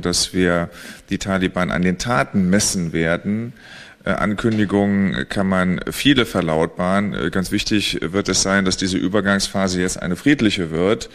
dass wir die Taliban an den Taten messen werden. Äh, Ankündigungen kann man viele verlautbaren. Äh, ganz wichtig wird es sein, dass diese Übergangsphase jetzt eine friedliche wird.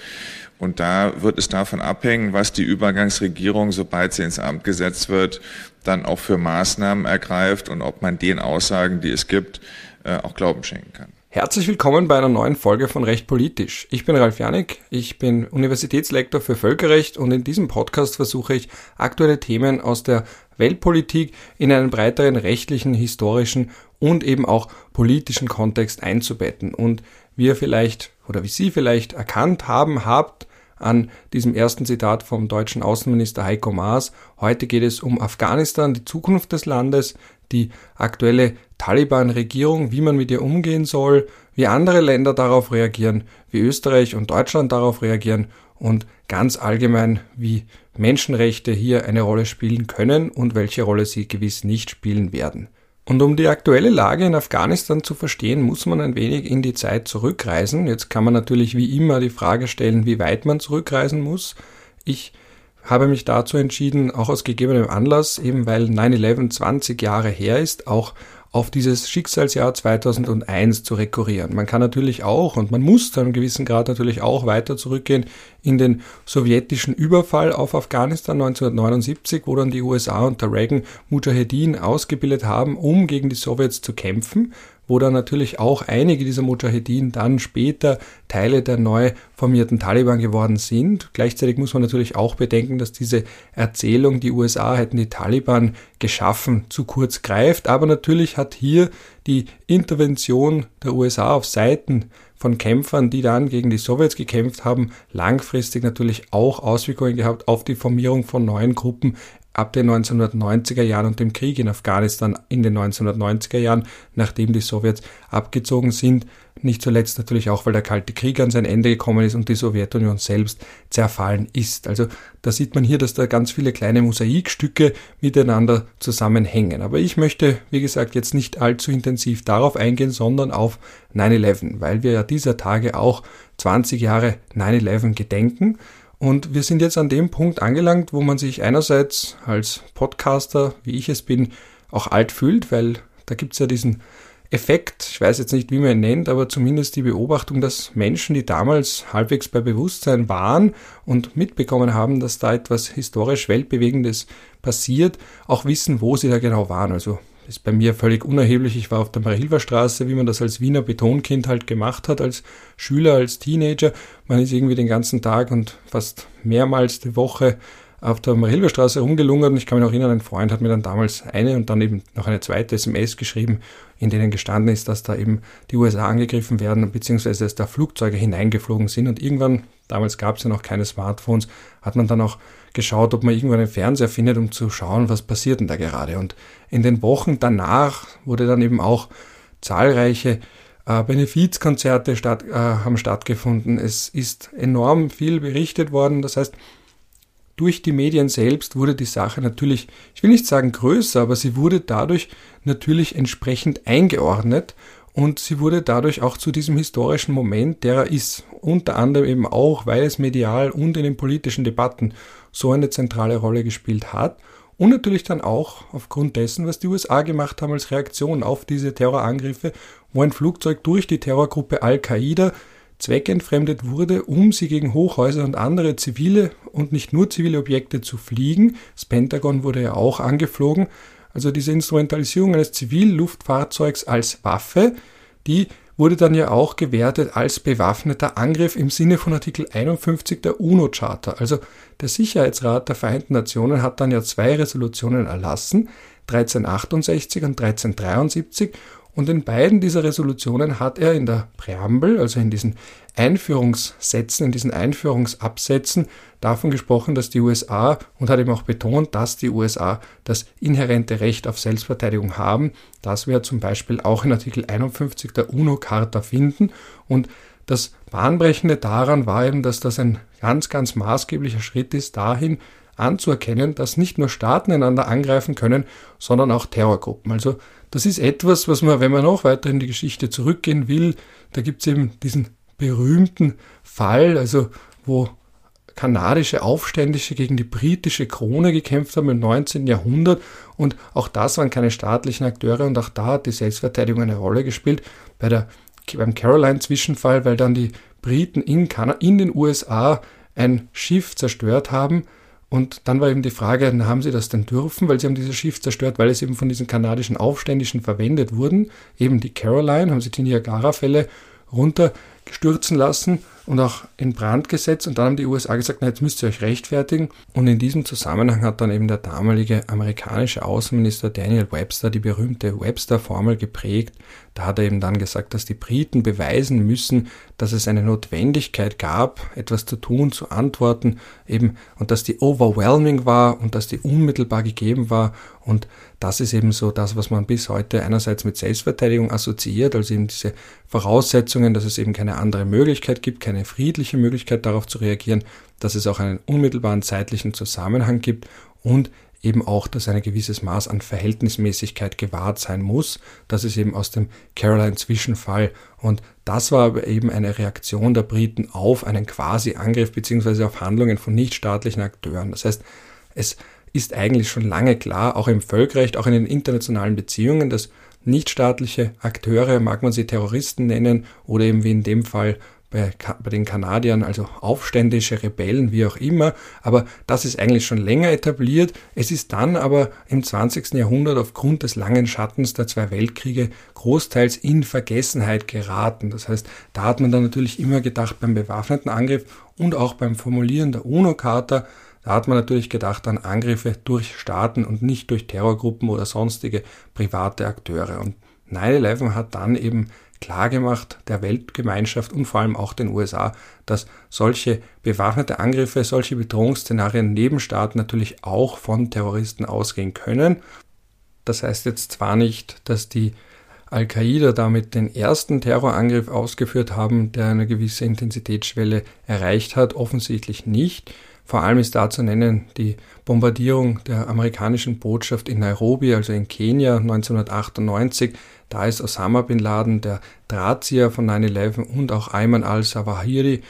Und da wird es davon abhängen, was die Übergangsregierung, sobald sie ins Amt gesetzt wird, dann auch für Maßnahmen ergreift und ob man den Aussagen, die es gibt, äh, auch Glauben schenken kann. Herzlich willkommen bei einer neuen Folge von Recht Politisch. Ich bin Ralf Janik, ich bin Universitätslektor für Völkerrecht und in diesem Podcast versuche ich aktuelle Themen aus der Weltpolitik in einen breiteren rechtlichen, historischen und eben auch politischen Kontext einzubetten. Und wie ihr vielleicht oder wie Sie vielleicht erkannt haben, habt an diesem ersten Zitat vom deutschen Außenminister Heiko Maas. Heute geht es um Afghanistan, die Zukunft des Landes, die aktuelle Taliban-Regierung, wie man mit ihr umgehen soll, wie andere Länder darauf reagieren, wie Österreich und Deutschland darauf reagieren und ganz allgemein, wie Menschenrechte hier eine Rolle spielen können und welche Rolle sie gewiss nicht spielen werden. Und um die aktuelle Lage in Afghanistan zu verstehen, muss man ein wenig in die Zeit zurückreisen. Jetzt kann man natürlich wie immer die Frage stellen, wie weit man zurückreisen muss. Ich habe mich dazu entschieden, auch aus gegebenem Anlass, eben weil 9-11 20 Jahre her ist, auch auf dieses Schicksalsjahr 2001 zu rekurrieren. Man kann natürlich auch und man muss zu einem gewissen Grad natürlich auch weiter zurückgehen in den sowjetischen Überfall auf Afghanistan 1979, wo dann die USA unter Reagan Mujahedin ausgebildet haben, um gegen die Sowjets zu kämpfen wo dann natürlich auch einige dieser Mujahedin dann später Teile der neu formierten Taliban geworden sind. Gleichzeitig muss man natürlich auch bedenken, dass diese Erzählung, die USA hätten die Taliban geschaffen, zu kurz greift. Aber natürlich hat hier die Intervention der USA auf Seiten von Kämpfern, die dann gegen die Sowjets gekämpft haben, langfristig natürlich auch Auswirkungen gehabt auf die Formierung von neuen Gruppen ab den 1990er Jahren und dem Krieg in Afghanistan in den 1990er Jahren, nachdem die Sowjets abgezogen sind. Nicht zuletzt natürlich auch, weil der Kalte Krieg an sein Ende gekommen ist und die Sowjetunion selbst zerfallen ist. Also da sieht man hier, dass da ganz viele kleine Mosaikstücke miteinander zusammenhängen. Aber ich möchte, wie gesagt, jetzt nicht allzu intensiv darauf eingehen, sondern auf 9-11, weil wir ja dieser Tage auch 20 Jahre 9-11 gedenken. Und wir sind jetzt an dem Punkt angelangt, wo man sich einerseits als Podcaster, wie ich es bin, auch alt fühlt, weil da gibt's ja diesen Effekt, ich weiß jetzt nicht, wie man ihn nennt, aber zumindest die Beobachtung, dass Menschen, die damals halbwegs bei Bewusstsein waren und mitbekommen haben, dass da etwas historisch Weltbewegendes passiert, auch wissen, wo sie da genau waren. Also ist bei mir völlig unerheblich. Ich war auf der Marilferstraße, wie man das als Wiener Betonkind halt gemacht hat, als Schüler, als Teenager. Man ist irgendwie den ganzen Tag und fast mehrmals die Woche auf der Marilferstraße rumgelungert und ich kann mich noch erinnern, ein Freund hat mir dann damals eine und dann eben noch eine zweite SMS geschrieben, in denen gestanden ist, dass da eben die USA angegriffen werden, beziehungsweise dass da Flugzeuge hineingeflogen sind und irgendwann, damals gab es ja noch keine Smartphones, hat man dann auch geschaut, ob man irgendwann einen Fernseher findet, um zu schauen, was passiert denn da gerade. Und in den Wochen danach wurde dann eben auch zahlreiche äh, Benefizkonzerte statt, äh, haben stattgefunden. Es ist enorm viel berichtet worden. Das heißt, durch die Medien selbst wurde die Sache natürlich, ich will nicht sagen größer, aber sie wurde dadurch natürlich entsprechend eingeordnet und sie wurde dadurch auch zu diesem historischen Moment, der er ist. Unter anderem eben auch, weil es medial und in den politischen Debatten so eine zentrale Rolle gespielt hat. Und natürlich dann auch aufgrund dessen, was die USA gemacht haben als Reaktion auf diese Terrorangriffe, wo ein Flugzeug durch die Terrorgruppe Al-Qaida zweckentfremdet wurde, um sie gegen Hochhäuser und andere zivile und nicht nur zivile Objekte zu fliegen. Das Pentagon wurde ja auch angeflogen. Also diese Instrumentalisierung eines Zivilluftfahrzeugs als Waffe, die wurde dann ja auch gewertet als bewaffneter Angriff im Sinne von Artikel 51 der UNO-Charta. Also der Sicherheitsrat der Vereinten Nationen hat dann ja zwei Resolutionen erlassen, 1368 und 1373 und in beiden dieser Resolutionen hat er in der Präambel, also in diesen Einführungssätzen, in diesen Einführungsabsätzen davon gesprochen, dass die USA und hat eben auch betont, dass die USA das inhärente Recht auf Selbstverteidigung haben. Das wir zum Beispiel auch in Artikel 51 der UNO-Charta finden. Und das Bahnbrechende daran war eben, dass das ein ganz, ganz maßgeblicher Schritt ist, dahin anzuerkennen, dass nicht nur Staaten einander angreifen können, sondern auch Terrorgruppen. Also das ist etwas, was man, wenn man noch weiter in die Geschichte zurückgehen will, da gibt es eben diesen berühmten Fall, also wo kanadische Aufständische gegen die britische Krone gekämpft haben im 19. Jahrhundert und auch das waren keine staatlichen Akteure und auch da hat die Selbstverteidigung eine Rolle gespielt bei der, beim Caroline-Zwischenfall, weil dann die Briten in, in den USA ein Schiff zerstört haben und dann war eben die Frage, haben sie das denn dürfen, weil sie haben dieses Schiff zerstört, weil es eben von diesen kanadischen Aufständischen verwendet wurden. Eben die Caroline, haben sie die Niagara-Fälle runterstürzen lassen und auch in Brand gesetzt. Und dann haben die USA gesagt, na, jetzt müsst ihr euch rechtfertigen. Und in diesem Zusammenhang hat dann eben der damalige amerikanische Außenminister Daniel Webster die berühmte Webster-Formel geprägt. Da hat er eben dann gesagt, dass die Briten beweisen müssen, dass es eine Notwendigkeit gab, etwas zu tun, zu antworten, eben, und dass die overwhelming war und dass die unmittelbar gegeben war. Und das ist eben so das, was man bis heute einerseits mit Selbstverteidigung assoziiert, also eben diese Voraussetzungen, dass es eben keine andere Möglichkeit gibt, keine eine friedliche Möglichkeit darauf zu reagieren, dass es auch einen unmittelbaren zeitlichen Zusammenhang gibt und eben auch, dass ein gewisses Maß an Verhältnismäßigkeit gewahrt sein muss. Das ist eben aus dem Caroline-Zwischenfall. Und das war aber eben eine Reaktion der Briten auf einen Quasi-Angriff beziehungsweise auf Handlungen von nichtstaatlichen Akteuren. Das heißt, es ist eigentlich schon lange klar, auch im Völkerrecht, auch in den internationalen Beziehungen, dass nichtstaatliche Akteure, mag man sie Terroristen nennen oder eben wie in dem Fall bei, bei den Kanadiern, also aufständische Rebellen, wie auch immer. Aber das ist eigentlich schon länger etabliert. Es ist dann aber im 20. Jahrhundert aufgrund des langen Schattens der zwei Weltkriege großteils in Vergessenheit geraten. Das heißt, da hat man dann natürlich immer gedacht beim bewaffneten Angriff und auch beim Formulieren der UNO-Charta, da hat man natürlich gedacht an Angriffe durch Staaten und nicht durch Terrorgruppen oder sonstige private Akteure. Und 9-11 hat dann eben klargemacht der Weltgemeinschaft und vor allem auch den USA, dass solche bewaffnete Angriffe, solche Bedrohungsszenarien neben Staaten natürlich auch von Terroristen ausgehen können. Das heißt jetzt zwar nicht, dass die Al-Qaida damit den ersten Terrorangriff ausgeführt haben, der eine gewisse Intensitätsschwelle erreicht hat, offensichtlich nicht. Vor allem ist da zu nennen die Bombardierung der amerikanischen Botschaft in Nairobi, also in Kenia 1998, da ist Osama bin Laden der Drahtzieher von 9-11 und auch Ayman al-Zawahiri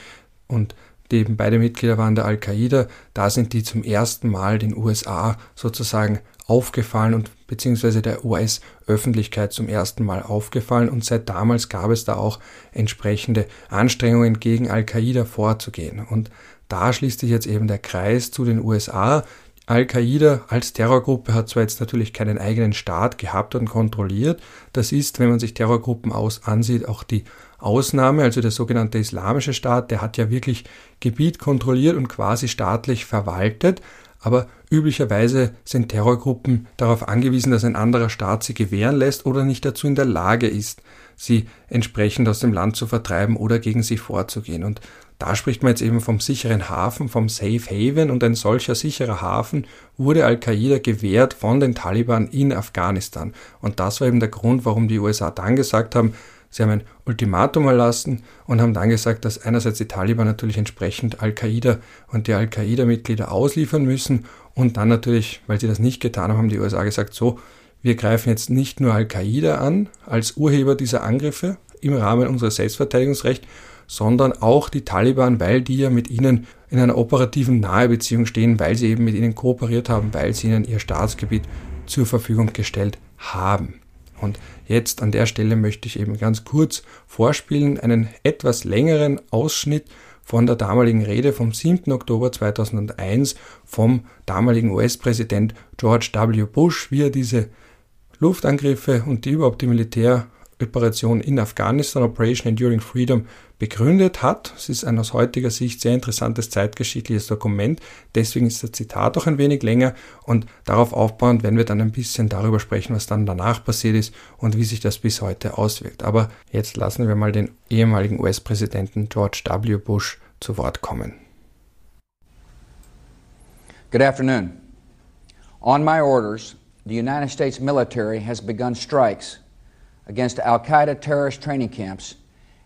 und eben beide Mitglieder waren der Al-Qaida. Da sind die zum ersten Mal den USA sozusagen aufgefallen und beziehungsweise der US-Öffentlichkeit zum ersten Mal aufgefallen und seit damals gab es da auch entsprechende Anstrengungen gegen Al-Qaida vorzugehen. Und da schließt sich jetzt eben der Kreis zu den USA, Al-Qaida als Terrorgruppe hat zwar jetzt natürlich keinen eigenen Staat gehabt und kontrolliert, das ist, wenn man sich Terrorgruppen aus ansieht, auch die Ausnahme, also der sogenannte Islamische Staat, der hat ja wirklich Gebiet kontrolliert und quasi staatlich verwaltet, aber üblicherweise sind Terrorgruppen darauf angewiesen, dass ein anderer Staat sie gewähren lässt oder nicht dazu in der Lage ist, sie entsprechend aus dem Land zu vertreiben oder gegen sie vorzugehen. Und da spricht man jetzt eben vom sicheren Hafen, vom Safe Haven und ein solcher sicherer Hafen wurde Al-Qaida gewährt von den Taliban in Afghanistan. Und das war eben der Grund, warum die USA dann gesagt haben, sie haben ein Ultimatum erlassen und haben dann gesagt, dass einerseits die Taliban natürlich entsprechend Al-Qaida und die Al-Qaida-Mitglieder ausliefern müssen und dann natürlich, weil sie das nicht getan haben, haben die USA gesagt, so, wir greifen jetzt nicht nur Al-Qaida an als Urheber dieser Angriffe im Rahmen unseres Selbstverteidigungsrechts, sondern auch die Taliban, weil die ja mit ihnen in einer operativen Nahebeziehung stehen, weil sie eben mit ihnen kooperiert haben, weil sie ihnen ihr Staatsgebiet zur Verfügung gestellt haben. Und jetzt an der Stelle möchte ich eben ganz kurz vorspielen einen etwas längeren Ausschnitt von der damaligen Rede vom 7. Oktober 2001 vom damaligen US-Präsident George W. Bush, wie er diese Luftangriffe und die überhaupt die Militäroperation in Afghanistan, Operation Enduring Freedom, begründet hat. Es ist ein aus heutiger Sicht sehr interessantes zeitgeschichtliches Dokument. Deswegen ist das Zitat auch ein wenig länger und darauf aufbauend werden wir dann ein bisschen darüber sprechen, was dann danach passiert ist und wie sich das bis heute auswirkt. Aber jetzt lassen wir mal den ehemaligen US-Präsidenten George W. Bush zu Wort kommen. Good afternoon. On my orders, the United States military has begun strikes against Al Qaeda terrorist training camps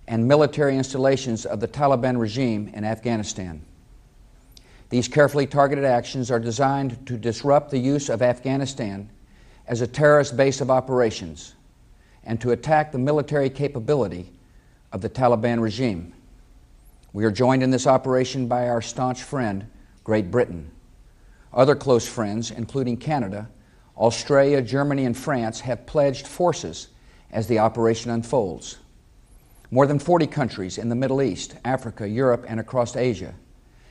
and military installations of the Taliban regime in Afghanistan. These carefully targeted actions are designed to disrupt the use of Afghanistan as a terrorist base of operations and to attack the military capability of the Taliban regime. We are joined in this operation by our staunch friend, Great Britain. Other close friends, including Canada, Australia, Germany, and France, have pledged forces as the operation unfolds. More than 40 countries in the Middle East, Africa, Europe, and across Asia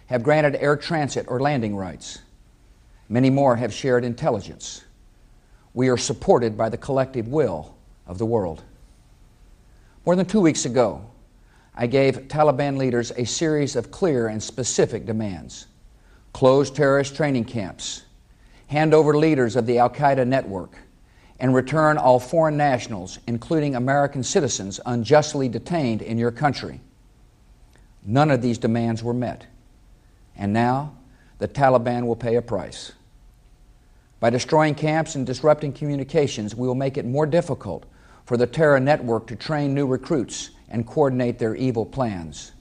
have granted air transit or landing rights. Many more have shared intelligence. We are supported by the collective will of the world. More than two weeks ago, I gave Taliban leaders a series of clear and specific demands close terrorist training camps, hand over leaders of the Al Qaeda network, and return all foreign nationals, including American citizens unjustly detained in your country. None of these demands were met. And now, the Taliban will pay a price. By destroying camps and disrupting communications, we will make it more difficult for the terror network to train new recruits and coordinate their evil plans.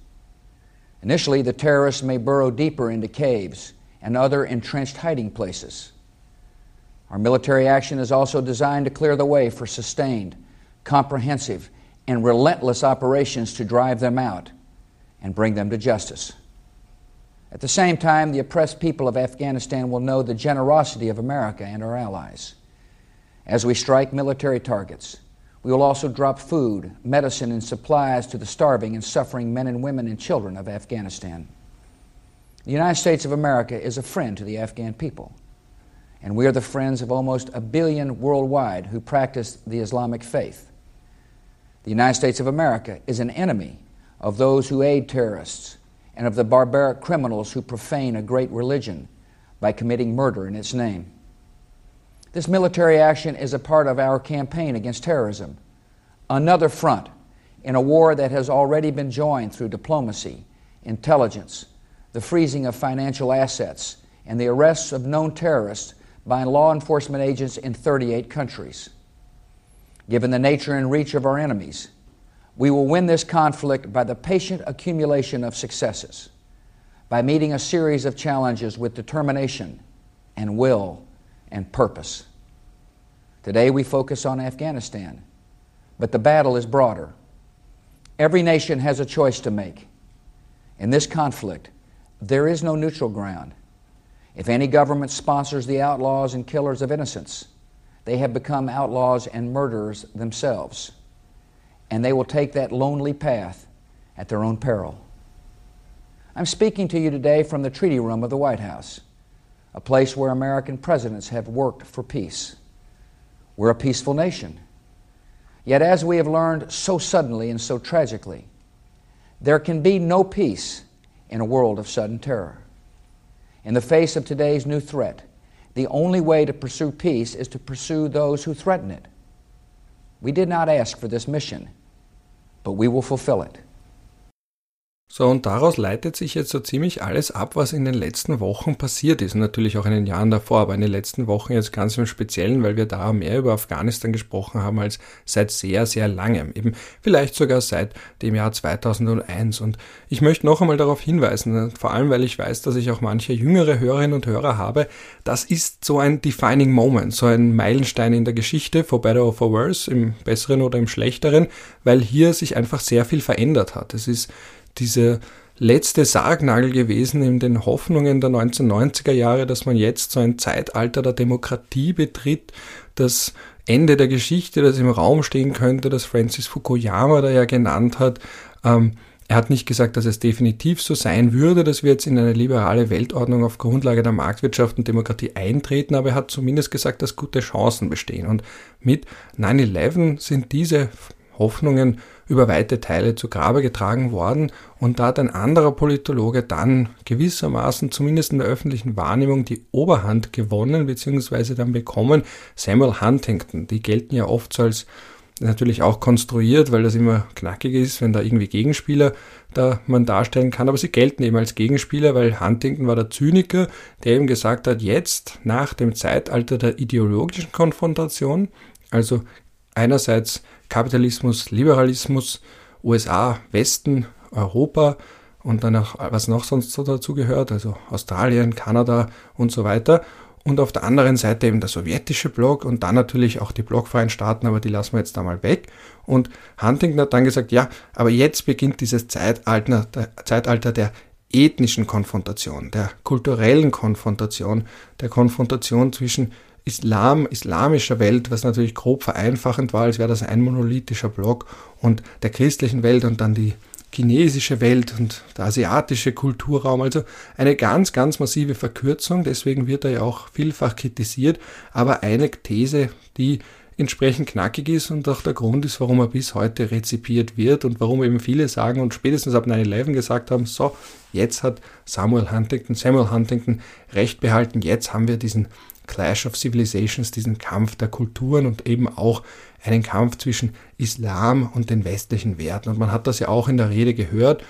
Initially, the terrorists may burrow deeper into caves and other entrenched hiding places. Our military action is also designed to clear the way for sustained, comprehensive, and relentless operations to drive them out and bring them to justice. At the same time, the oppressed people of Afghanistan will know the generosity of America and our allies. As we strike military targets, we will also drop food, medicine, and supplies to the starving and suffering men and women and children of Afghanistan. The United States of America is a friend to the Afghan people, and we are the friends of almost a billion worldwide who practice the Islamic faith. The United States of America is an enemy of those who aid terrorists and of the barbaric criminals who profane a great religion by committing murder in its name. This military action is a part of our campaign against terrorism, another front in a war that has already been joined through diplomacy, intelligence, the freezing of financial assets, and the arrests of known terrorists by law enforcement agents in 38 countries. Given the nature and reach of our enemies, we will win this conflict by the patient accumulation of successes, by meeting a series of challenges with determination and will and purpose. Today we focus on Afghanistan, but the battle is broader. Every nation has a choice to make. In this conflict, there is no neutral ground. If any government sponsors the outlaws and killers of innocents, they have become outlaws and murderers themselves. And they will take that lonely path at their own peril. I'm speaking to you today from the treaty room of the White House a place where American presidents have worked for peace. We're a peaceful nation. Yet, as we have learned so suddenly and so tragically, there can be no peace in a world of sudden terror. In the face of today's new threat, the only way to pursue peace is to pursue those who threaten it. We did not ask for this mission, but we will fulfill it. So, und daraus leitet sich jetzt so ziemlich alles ab, was in den letzten Wochen passiert ist. Natürlich auch in den Jahren davor, aber in den letzten Wochen jetzt ganz im Speziellen, weil wir da mehr über Afghanistan gesprochen haben als seit sehr, sehr langem. Eben vielleicht sogar seit dem Jahr 2001. Und ich möchte noch einmal darauf hinweisen, vor allem weil ich weiß, dass ich auch manche jüngere Hörerinnen und Hörer habe, das ist so ein defining moment, so ein Meilenstein in der Geschichte, for better or for worse, im besseren oder im schlechteren, weil hier sich einfach sehr viel verändert hat. Es ist diese letzte Sargnagel gewesen in den Hoffnungen der 1990er Jahre, dass man jetzt so ein Zeitalter der Demokratie betritt, das Ende der Geschichte, das im Raum stehen könnte, das Francis Fukuyama da ja genannt hat. Ähm, er hat nicht gesagt, dass es definitiv so sein würde, dass wir jetzt in eine liberale Weltordnung auf Grundlage der Marktwirtschaft und Demokratie eintreten, aber er hat zumindest gesagt, dass gute Chancen bestehen. Und mit 9-11 sind diese Hoffnungen über weite Teile zu Grabe getragen worden und da hat ein anderer Politologe dann gewissermaßen zumindest in der öffentlichen Wahrnehmung die Oberhand gewonnen bzw. dann bekommen, Samuel Huntington. Die gelten ja oft so als natürlich auch konstruiert, weil das immer knackig ist, wenn da irgendwie Gegenspieler da man darstellen kann, aber sie gelten eben als Gegenspieler, weil Huntington war der Zyniker, der eben gesagt hat, jetzt nach dem Zeitalter der ideologischen Konfrontation, also einerseits Kapitalismus, Liberalismus, USA, Westen, Europa und dann auch, was noch sonst so dazu gehört, also Australien, Kanada und so weiter. und auf der anderen Seite eben der sowjetische Block und dann natürlich auch die blockfreien Staaten, aber die lassen wir jetzt da mal weg. Und Huntington hat dann gesagt, ja, aber jetzt beginnt dieses Zeitalter, der, Zeitalter der ethnischen Konfrontation, der kulturellen Konfrontation, der Konfrontation zwischen Islam, islamischer Welt, was natürlich grob vereinfachend war, als wäre das ein monolithischer Block, und der christlichen Welt und dann die chinesische Welt und der asiatische Kulturraum. Also eine ganz, ganz massive Verkürzung. Deswegen wird er ja auch vielfach kritisiert. Aber eine These, die entsprechend knackig ist und auch der Grund ist, warum er bis heute rezipiert wird und warum eben viele sagen und spätestens ab 9-11 gesagt haben, so, jetzt hat Samuel Huntington, Samuel Huntington recht behalten, jetzt haben wir diesen Clash of Civilizations, diesen Kampf der Kulturen und eben auch einen Kampf zwischen Islam und den westlichen Werten. Und man hat das ja auch in der Rede gehört,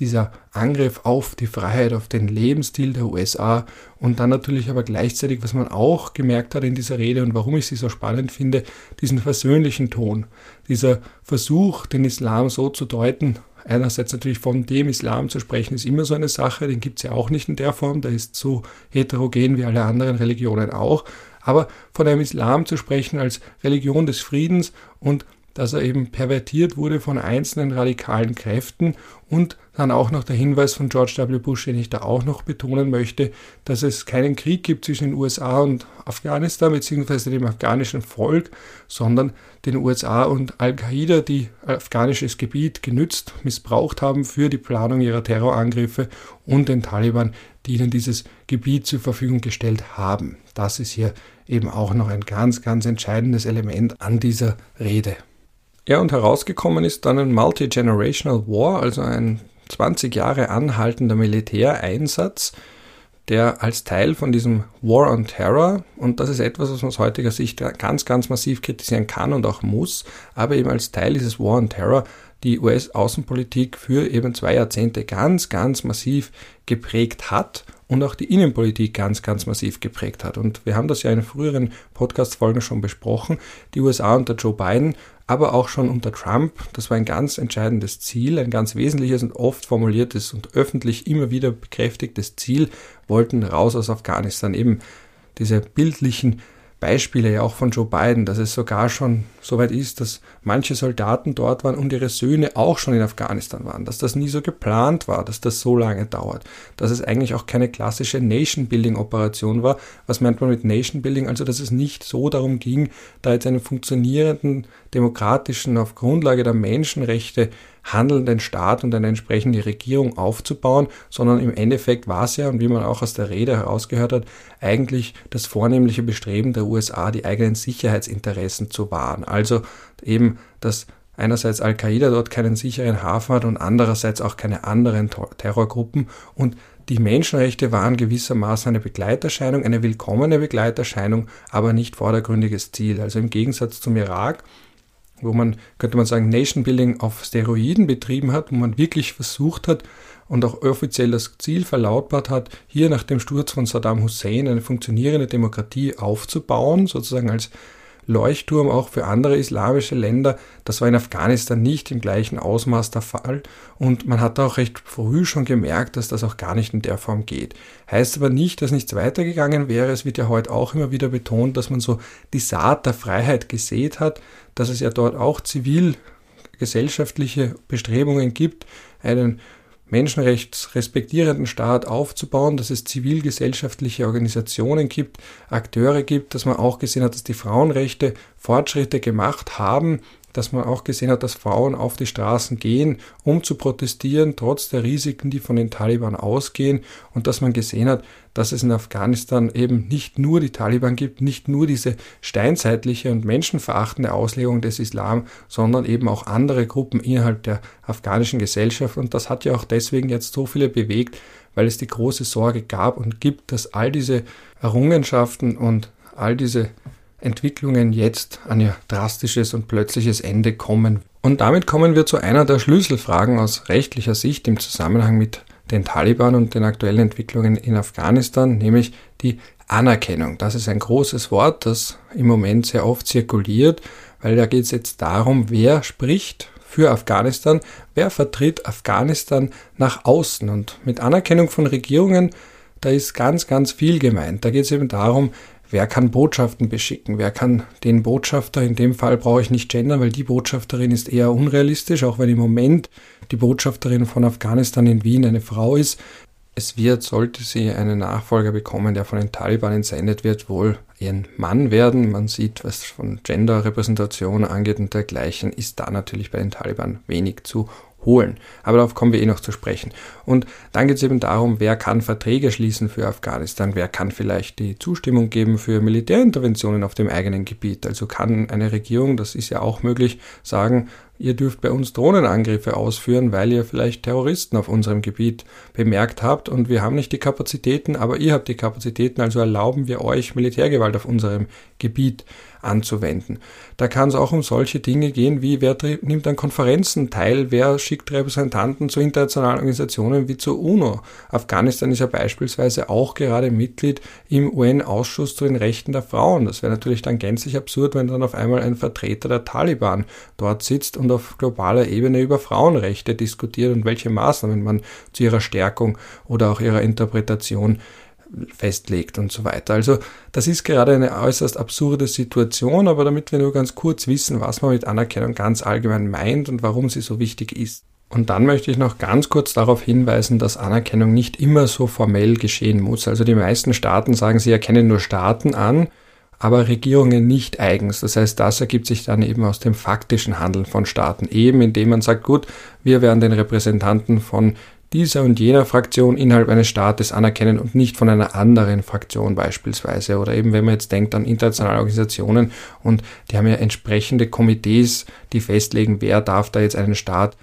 dieser Angriff auf die Freiheit, auf den Lebensstil der USA und dann natürlich aber gleichzeitig, was man auch gemerkt hat in dieser Rede und warum ich sie so spannend finde, diesen versöhnlichen Ton, dieser Versuch, den Islam so zu deuten, einerseits natürlich von dem Islam zu sprechen, ist immer so eine Sache, den gibt es ja auch nicht in der Form, der ist so heterogen wie alle anderen Religionen auch, aber von einem Islam zu sprechen als Religion des Friedens und dass er eben pervertiert wurde von einzelnen radikalen Kräften und dann auch noch der Hinweis von George W. Bush, den ich da auch noch betonen möchte, dass es keinen Krieg gibt zwischen den USA und Afghanistan bzw. dem afghanischen Volk, sondern den USA und Al-Qaida, die afghanisches Gebiet genützt, missbraucht haben für die Planung ihrer Terrorangriffe und den Taliban, die ihnen dieses Gebiet zur Verfügung gestellt haben. Das ist hier eben auch noch ein ganz, ganz entscheidendes Element an dieser Rede. Ja, und herausgekommen ist dann ein Multi-Generational War, also ein 20 Jahre anhaltender Militäreinsatz, der als Teil von diesem War on Terror, und das ist etwas, was man aus heutiger Sicht ganz, ganz massiv kritisieren kann und auch muss, aber eben als Teil dieses War on Terror die US-Außenpolitik für eben zwei Jahrzehnte ganz, ganz massiv geprägt hat und auch die Innenpolitik ganz, ganz massiv geprägt hat. Und wir haben das ja in früheren Podcast-Folgen schon besprochen. Die USA unter Joe Biden, aber auch schon unter Trump, das war ein ganz entscheidendes Ziel, ein ganz wesentliches und oft formuliertes und öffentlich immer wieder bekräftigtes Ziel, wollten raus aus Afghanistan. Eben diese bildlichen Beispiele ja auch von Joe Biden, dass es sogar schon so weit ist, dass manche Soldaten dort waren und ihre Söhne auch schon in Afghanistan waren, dass das nie so geplant war, dass das so lange dauert, dass es eigentlich auch keine klassische Nation-Building-Operation war. Was meint man mit Nation-Building? Also, dass es nicht so darum ging, da jetzt einen funktionierenden, demokratischen, auf Grundlage der Menschenrechte handelnden Staat und eine entsprechende Regierung aufzubauen, sondern im Endeffekt war es ja, und wie man auch aus der Rede herausgehört hat, eigentlich das vornehmliche Bestreben der USA, die eigenen Sicherheitsinteressen zu wahren. Also eben, dass einerseits Al-Qaida dort keinen sicheren Hafen hat und andererseits auch keine anderen Terrorgruppen und die Menschenrechte waren gewissermaßen eine Begleiterscheinung, eine willkommene Begleiterscheinung, aber nicht vordergründiges Ziel. Also im Gegensatz zum Irak, wo man, könnte man sagen, Nation Building auf Steroiden betrieben hat, wo man wirklich versucht hat und auch offiziell das Ziel verlautbart hat, hier nach dem Sturz von Saddam Hussein eine funktionierende Demokratie aufzubauen, sozusagen als Leuchtturm auch für andere islamische Länder. Das war in Afghanistan nicht im gleichen Ausmaß der Fall und man hat auch recht früh schon gemerkt, dass das auch gar nicht in der Form geht. Heißt aber nicht, dass nichts weitergegangen wäre. Es wird ja heute auch immer wieder betont, dass man so die Saat der Freiheit gesät hat, dass es ja dort auch zivilgesellschaftliche Bestrebungen gibt, einen menschenrechtsrespektierenden Staat aufzubauen, dass es zivilgesellschaftliche Organisationen gibt, Akteure gibt, dass man auch gesehen hat, dass die Frauenrechte Fortschritte gemacht haben, dass man auch gesehen hat, dass Frauen auf die Straßen gehen, um zu protestieren, trotz der Risiken, die von den Taliban ausgehen, und dass man gesehen hat, dass es in Afghanistan eben nicht nur die Taliban gibt, nicht nur diese steinzeitliche und menschenverachtende Auslegung des Islam, sondern eben auch andere Gruppen innerhalb der afghanischen Gesellschaft. Und das hat ja auch deswegen jetzt so viele bewegt, weil es die große Sorge gab und gibt, dass all diese Errungenschaften und all diese Entwicklungen jetzt an ihr drastisches und plötzliches Ende kommen. Und damit kommen wir zu einer der Schlüsselfragen aus rechtlicher Sicht im Zusammenhang mit den Taliban und den aktuellen Entwicklungen in Afghanistan, nämlich die Anerkennung. Das ist ein großes Wort, das im Moment sehr oft zirkuliert, weil da geht es jetzt darum, wer spricht für Afghanistan, wer vertritt Afghanistan nach außen. Und mit Anerkennung von Regierungen da ist ganz, ganz viel gemeint. Da geht es eben darum, wer kann Botschaften beschicken, wer kann den Botschafter, in dem Fall brauche ich nicht gendern, weil die Botschafterin ist eher unrealistisch, auch wenn im Moment die Botschafterin von Afghanistan in Wien eine Frau ist. Es wird, sollte sie einen Nachfolger bekommen, der von den Taliban entsendet wird, wohl ein Mann werden. Man sieht, was von Gender-Repräsentation angeht und dergleichen, ist da natürlich bei den Taliban wenig zu holen. Aber darauf kommen wir eh noch zu sprechen. Und dann geht es eben darum, wer kann Verträge schließen für Afghanistan, wer kann vielleicht die Zustimmung geben für Militärinterventionen auf dem eigenen Gebiet. Also kann eine Regierung, das ist ja auch möglich, sagen, ihr dürft bei uns Drohnenangriffe ausführen, weil ihr vielleicht Terroristen auf unserem Gebiet bemerkt habt und wir haben nicht die Kapazitäten, aber ihr habt die Kapazitäten, also erlauben wir euch Militärgewalt auf unserem Gebiet anzuwenden. Da kann es auch um solche Dinge gehen, wie wer nimmt an Konferenzen teil, wer schickt Repräsentanten zu internationalen Organisationen wie zur UNO. Afghanistan ist ja beispielsweise auch gerade Mitglied im UN-Ausschuss zu den Rechten der Frauen. Das wäre natürlich dann gänzlich absurd, wenn dann auf einmal ein Vertreter der Taliban dort sitzt und auf globaler Ebene über Frauenrechte diskutiert und welche Maßnahmen man zu ihrer Stärkung oder auch ihrer Interpretation festlegt und so weiter. Also das ist gerade eine äußerst absurde Situation, aber damit wir nur ganz kurz wissen, was man mit Anerkennung ganz allgemein meint und warum sie so wichtig ist. Und dann möchte ich noch ganz kurz darauf hinweisen, dass Anerkennung nicht immer so formell geschehen muss. Also die meisten Staaten sagen, sie erkennen nur Staaten an, aber Regierungen nicht eigens. Das heißt, das ergibt sich dann eben aus dem faktischen Handeln von Staaten, eben indem man sagt, gut, wir werden den Repräsentanten von dieser und jener Fraktion innerhalb eines Staates anerkennen und nicht von einer anderen Fraktion beispielsweise. Oder eben, wenn man jetzt denkt an internationale Organisationen und die haben ja entsprechende Komitees, die festlegen, wer darf da jetzt einen Staat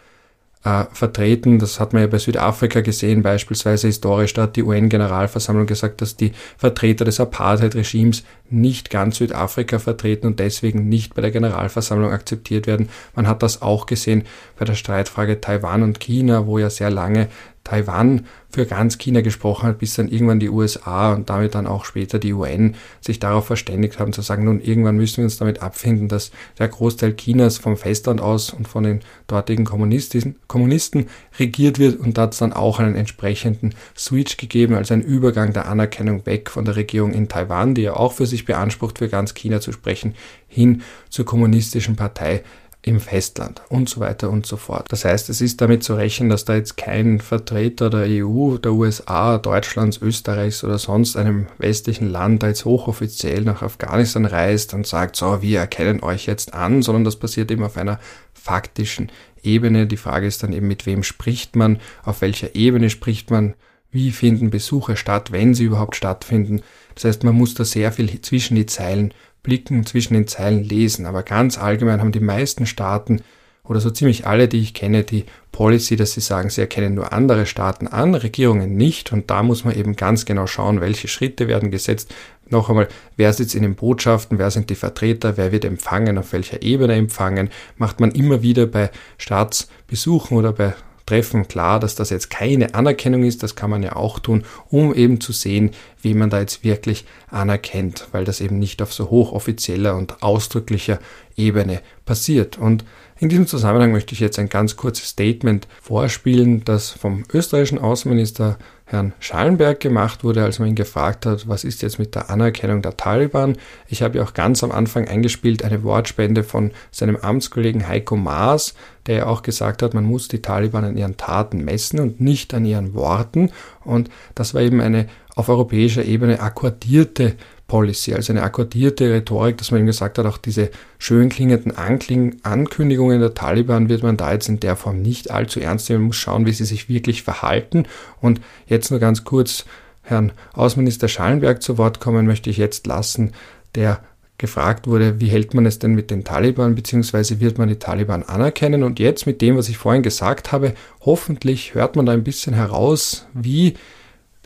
äh, vertreten. Das hat man ja bei Südafrika gesehen, beispielsweise historisch. Da hat die UN-Generalversammlung gesagt, dass die Vertreter des Apartheid-Regimes nicht ganz Südafrika vertreten und deswegen nicht bei der Generalversammlung akzeptiert werden. Man hat das auch gesehen bei der Streitfrage Taiwan und China, wo ja sehr lange Taiwan für ganz China gesprochen hat, bis dann irgendwann die USA und damit dann auch später die UN sich darauf verständigt haben zu sagen, nun irgendwann müssen wir uns damit abfinden, dass der Großteil Chinas vom Festland aus und von den dortigen Kommunisten, regiert wird. Und da hat es dann auch einen entsprechenden Switch gegeben, also einen Übergang der Anerkennung weg von der Regierung in Taiwan, die ja auch für sich beansprucht, für ganz China zu sprechen, hin zur kommunistischen Partei im Festland und so weiter und so fort. Das heißt, es ist damit zu rechnen, dass da jetzt kein Vertreter der EU, der USA, Deutschlands, Österreichs oder sonst einem westlichen Land da jetzt hochoffiziell nach Afghanistan reist und sagt, so, wir erkennen euch jetzt an, sondern das passiert eben auf einer faktischen Ebene. Die Frage ist dann eben, mit wem spricht man, auf welcher Ebene spricht man, wie finden Besuche statt, wenn sie überhaupt stattfinden. Das heißt, man muss da sehr viel zwischen die Zeilen blicken, zwischen den Zeilen lesen. Aber ganz allgemein haben die meisten Staaten oder so ziemlich alle, die ich kenne, die Policy, dass sie sagen, sie erkennen nur andere Staaten an, Regierungen nicht. Und da muss man eben ganz genau schauen, welche Schritte werden gesetzt. Noch einmal, wer sitzt in den Botschaften, wer sind die Vertreter, wer wird empfangen, auf welcher Ebene empfangen. Macht man immer wieder bei Staatsbesuchen oder bei treffen. Klar, dass das jetzt keine Anerkennung ist, das kann man ja auch tun, um eben zu sehen, wie man da jetzt wirklich anerkennt, weil das eben nicht auf so hochoffizieller und ausdrücklicher Ebene passiert. Und in diesem Zusammenhang möchte ich jetzt ein ganz kurzes Statement vorspielen, das vom österreichischen Außenminister Herrn Schallenberg gemacht wurde, als man ihn gefragt hat, was ist jetzt mit der Anerkennung der Taliban. Ich habe ja auch ganz am Anfang eingespielt eine Wortspende von seinem Amtskollegen Heiko Maas, der ja auch gesagt hat, man muss die Taliban an ihren Taten messen und nicht an ihren Worten. Und das war eben eine auf europäischer Ebene akkordierte Policy, also eine akkordierte Rhetorik, dass man eben gesagt hat, auch diese schön klingenden Ankling Ankündigungen der Taliban wird man da jetzt in der Form nicht allzu ernst nehmen. Man muss schauen, wie sie sich wirklich verhalten. Und jetzt nur ganz kurz Herrn Außenminister Schallenberg zu Wort kommen möchte ich jetzt lassen, der gefragt wurde, wie hält man es denn mit den Taliban, beziehungsweise wird man die Taliban anerkennen? Und jetzt mit dem, was ich vorhin gesagt habe, hoffentlich hört man da ein bisschen heraus, wie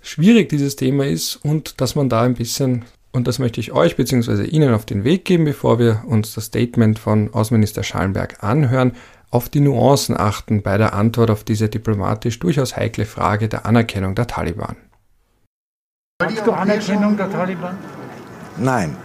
schwierig dieses Thema ist und dass man da ein bisschen und das möchte ich euch bzw. Ihnen auf den Weg geben, bevor wir uns das Statement von Außenminister Schallenberg anhören, auf die Nuancen achten bei der Antwort auf diese diplomatisch durchaus heikle Frage der Anerkennung der Taliban. Hast du Anerkennung der Taliban? Nein.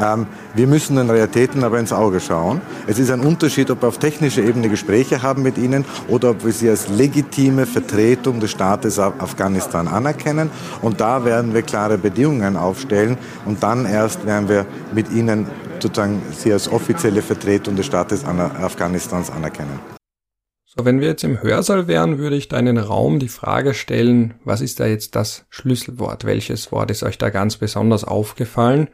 Ähm, wir müssen den Realitäten aber ins Auge schauen. Es ist ein Unterschied, ob wir auf technischer Ebene Gespräche haben mit ihnen oder ob wir sie als legitime Vertretung des Staates Afghanistan anerkennen. Und da werden wir klare Bedingungen aufstellen und dann erst werden wir mit ihnen sozusagen sie als offizielle Vertretung des Staates Afghanistans anerkennen. So, wenn wir jetzt im Hörsaal wären, würde ich da in den Raum die Frage stellen, was ist da jetzt das Schlüsselwort? Welches Wort ist euch da ganz besonders aufgefallen?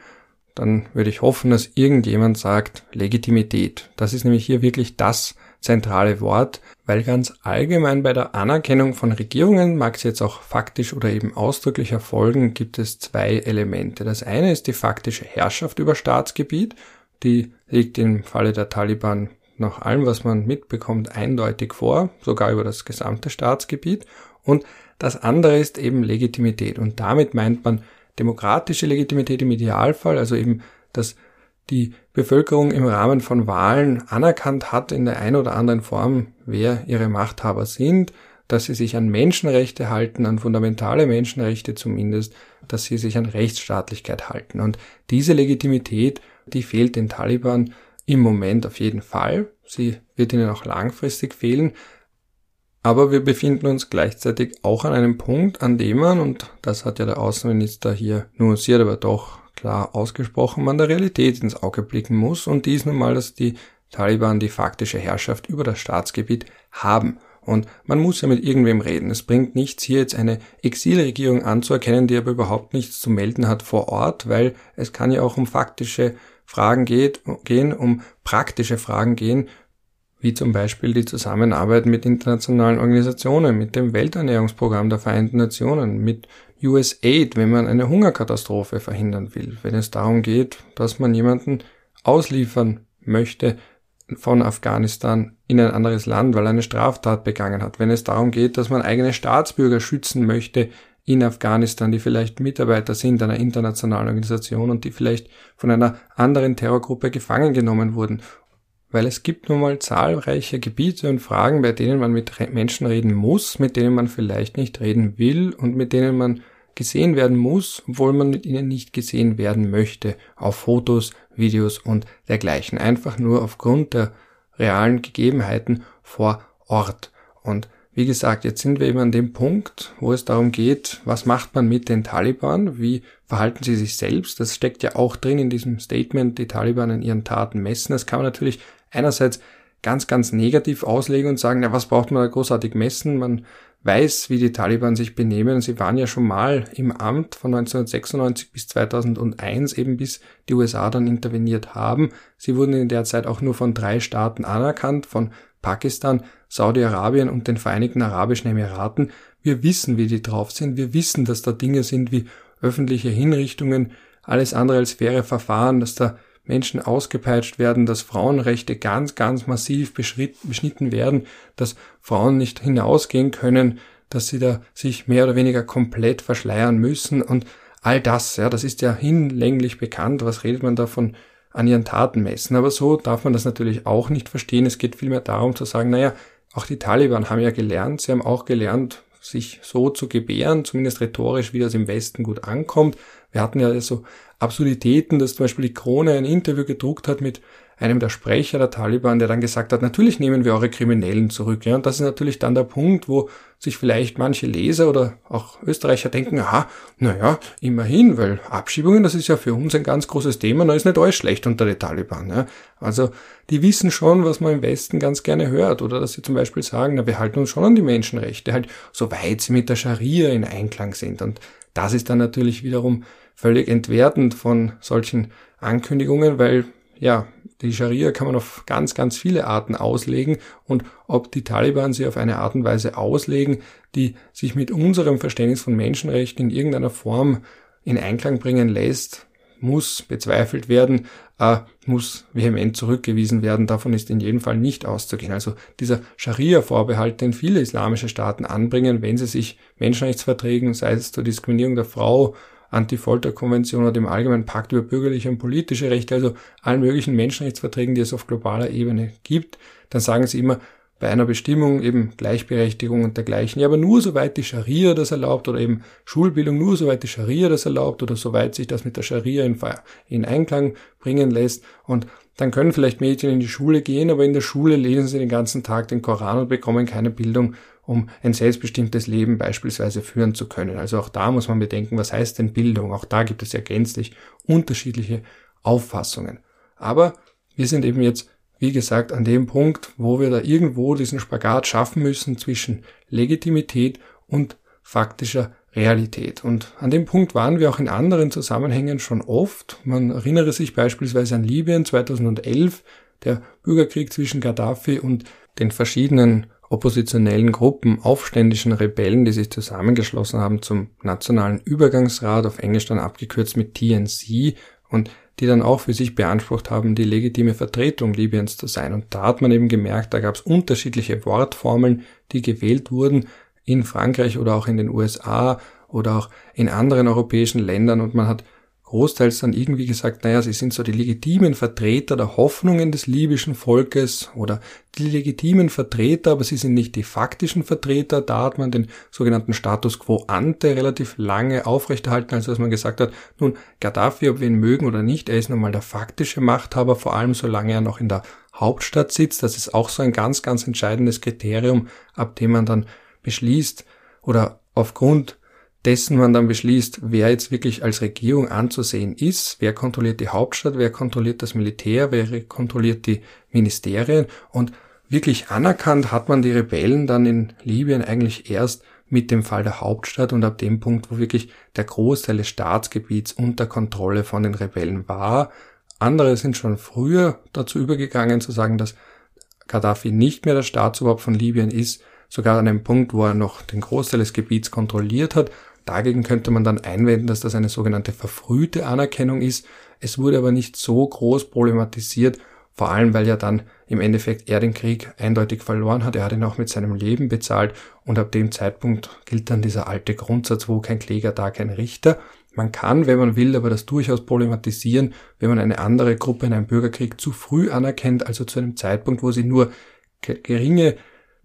Dann würde ich hoffen, dass irgendjemand sagt Legitimität. Das ist nämlich hier wirklich das zentrale Wort, weil ganz allgemein bei der Anerkennung von Regierungen, mag es jetzt auch faktisch oder eben ausdrücklich erfolgen, gibt es zwei Elemente. Das eine ist die faktische Herrschaft über Staatsgebiet, die liegt im Falle der Taliban nach allem, was man mitbekommt, eindeutig vor, sogar über das gesamte Staatsgebiet. Und das andere ist eben Legitimität. Und damit meint man demokratische Legitimität im Idealfall, also eben, dass die Bevölkerung im Rahmen von Wahlen anerkannt hat in der einen oder anderen Form, wer ihre Machthaber sind, dass sie sich an Menschenrechte halten, an fundamentale Menschenrechte zumindest, dass sie sich an Rechtsstaatlichkeit halten. Und diese Legitimität, die fehlt den Taliban im Moment auf jeden Fall. Sie wird ihnen auch langfristig fehlen. Aber wir befinden uns gleichzeitig auch an einem Punkt, an dem man, und das hat ja der Außenminister hier nuanciert, aber doch klar ausgesprochen, man der Realität ins Auge blicken muss. Und dies nun mal, dass die Taliban die faktische Herrschaft über das Staatsgebiet haben. Und man muss ja mit irgendwem reden. Es bringt nichts, hier jetzt eine Exilregierung anzuerkennen, die aber überhaupt nichts zu melden hat vor Ort, weil es kann ja auch um faktische Fragen geht, gehen, um praktische Fragen gehen, wie zum Beispiel die Zusammenarbeit mit internationalen Organisationen, mit dem Welternährungsprogramm der Vereinten Nationen, mit USAID, wenn man eine Hungerkatastrophe verhindern will, wenn es darum geht, dass man jemanden ausliefern möchte von Afghanistan in ein anderes Land, weil er eine Straftat begangen hat, wenn es darum geht, dass man eigene Staatsbürger schützen möchte in Afghanistan, die vielleicht Mitarbeiter sind einer internationalen Organisation und die vielleicht von einer anderen Terrorgruppe gefangen genommen wurden. Weil es gibt nun mal zahlreiche Gebiete und Fragen, bei denen man mit Menschen reden muss, mit denen man vielleicht nicht reden will und mit denen man gesehen werden muss, obwohl man mit ihnen nicht gesehen werden möchte, auf Fotos, Videos und dergleichen. Einfach nur aufgrund der realen Gegebenheiten vor Ort. Und wie gesagt, jetzt sind wir eben an dem Punkt, wo es darum geht, was macht man mit den Taliban, wie verhalten sie sich selbst. Das steckt ja auch drin in diesem Statement, die Taliban in ihren Taten messen. Das kann man natürlich einerseits ganz, ganz negativ auslegen und sagen, ja, was braucht man da großartig messen? Man weiß, wie die Taliban sich benehmen. Sie waren ja schon mal im Amt von 1996 bis 2001, eben bis die USA dann interveniert haben. Sie wurden in der Zeit auch nur von drei Staaten anerkannt, von Pakistan, Saudi-Arabien und den Vereinigten Arabischen Emiraten. Wir wissen, wie die drauf sind. Wir wissen, dass da Dinge sind wie öffentliche Hinrichtungen, alles andere als faire Verfahren, dass da Menschen ausgepeitscht werden, dass Frauenrechte ganz, ganz massiv beschnitten werden, dass Frauen nicht hinausgehen können, dass sie da sich mehr oder weniger komplett verschleiern müssen und all das, ja, das ist ja hinlänglich bekannt. Was redet man da von an ihren Taten messen. Aber so darf man das natürlich auch nicht verstehen. Es geht vielmehr darum zu sagen, naja, auch die Taliban haben ja gelernt, sie haben auch gelernt, sich so zu gebären, zumindest rhetorisch, wie das im Westen gut ankommt. Wir hatten ja so Absurditäten, dass zum Beispiel die Krone ein Interview gedruckt hat mit einem der Sprecher der Taliban, der dann gesagt hat, natürlich nehmen wir eure Kriminellen zurück. Ja, und das ist natürlich dann der Punkt, wo sich vielleicht manche Leser oder auch Österreicher denken, aha, naja, immerhin, weil Abschiebungen, das ist ja für uns ein ganz großes Thema, da ist nicht alles schlecht unter den Taliban. Ja. Also die wissen schon, was man im Westen ganz gerne hört. Oder dass sie zum Beispiel sagen, na, wir halten uns schon an die Menschenrechte, halt soweit sie mit der Scharia in Einklang sind. Und das ist dann natürlich wiederum völlig entwertend von solchen Ankündigungen, weil ja, die Scharia kann man auf ganz, ganz viele Arten auslegen und ob die Taliban sie auf eine Art und Weise auslegen, die sich mit unserem Verständnis von Menschenrechten in irgendeiner Form in Einklang bringen lässt, muss bezweifelt werden, äh, muss vehement zurückgewiesen werden. Davon ist in jedem Fall nicht auszugehen. Also dieser Scharia-Vorbehalt, den viele islamische Staaten anbringen, wenn sie sich Menschenrechtsverträgen, sei es zur Diskriminierung der Frau, Anti-Folter-Konvention oder dem Allgemeinen Pakt über bürgerliche und politische Rechte, also allen möglichen Menschenrechtsverträgen, die es auf globaler Ebene gibt, dann sagen sie immer, bei einer Bestimmung eben Gleichberechtigung und dergleichen. Ja, aber nur soweit die Scharia das erlaubt oder eben Schulbildung nur soweit die Scharia das erlaubt oder soweit sich das mit der Scharia in, in Einklang bringen lässt. Und dann können vielleicht Mädchen in die Schule gehen, aber in der Schule lesen sie den ganzen Tag den Koran und bekommen keine Bildung, um ein selbstbestimmtes Leben beispielsweise führen zu können. Also auch da muss man bedenken, was heißt denn Bildung? Auch da gibt es ja gänzlich unterschiedliche Auffassungen. Aber wir sind eben jetzt wie gesagt, an dem Punkt, wo wir da irgendwo diesen Spagat schaffen müssen zwischen Legitimität und faktischer Realität. Und an dem Punkt waren wir auch in anderen Zusammenhängen schon oft. Man erinnere sich beispielsweise an Libyen 2011, der Bürgerkrieg zwischen Gaddafi und den verschiedenen oppositionellen Gruppen, aufständischen Rebellen, die sich zusammengeschlossen haben zum Nationalen Übergangsrat, auf Englisch dann abgekürzt mit TNC. Und die dann auch für sich beansprucht haben, die legitime Vertretung Libyens zu sein. Und da hat man eben gemerkt, da gab es unterschiedliche Wortformeln, die gewählt wurden in Frankreich oder auch in den USA oder auch in anderen europäischen Ländern und man hat großteils dann irgendwie gesagt, naja, sie sind so die legitimen Vertreter der Hoffnungen des libyschen Volkes oder die legitimen Vertreter, aber sie sind nicht die faktischen Vertreter. Da hat man den sogenannten Status quo ante relativ lange aufrechterhalten, also dass man gesagt hat, nun, Gaddafi, ob wir ihn mögen oder nicht, er ist nun mal der faktische Machthaber, vor allem solange er noch in der Hauptstadt sitzt. Das ist auch so ein ganz, ganz entscheidendes Kriterium, ab dem man dann beschließt oder aufgrund dessen man dann beschließt, wer jetzt wirklich als Regierung anzusehen ist, wer kontrolliert die Hauptstadt, wer kontrolliert das Militär, wer kontrolliert die Ministerien und wirklich anerkannt hat man die Rebellen dann in Libyen eigentlich erst mit dem Fall der Hauptstadt und ab dem Punkt, wo wirklich der Großteil des Staatsgebiets unter Kontrolle von den Rebellen war. Andere sind schon früher dazu übergegangen zu sagen, dass Gaddafi nicht mehr das Staatsoberhaupt von Libyen ist, sogar an einem Punkt, wo er noch den Großteil des Gebiets kontrolliert hat Dagegen könnte man dann einwenden, dass das eine sogenannte verfrühte Anerkennung ist. Es wurde aber nicht so groß problematisiert, vor allem weil ja dann im Endeffekt er den Krieg eindeutig verloren hat. Er hat ihn auch mit seinem Leben bezahlt und ab dem Zeitpunkt gilt dann dieser alte Grundsatz, wo kein Kläger, da kein Richter. Man kann, wenn man will, aber das durchaus problematisieren, wenn man eine andere Gruppe in einem Bürgerkrieg zu früh anerkennt, also zu einem Zeitpunkt, wo sie nur geringe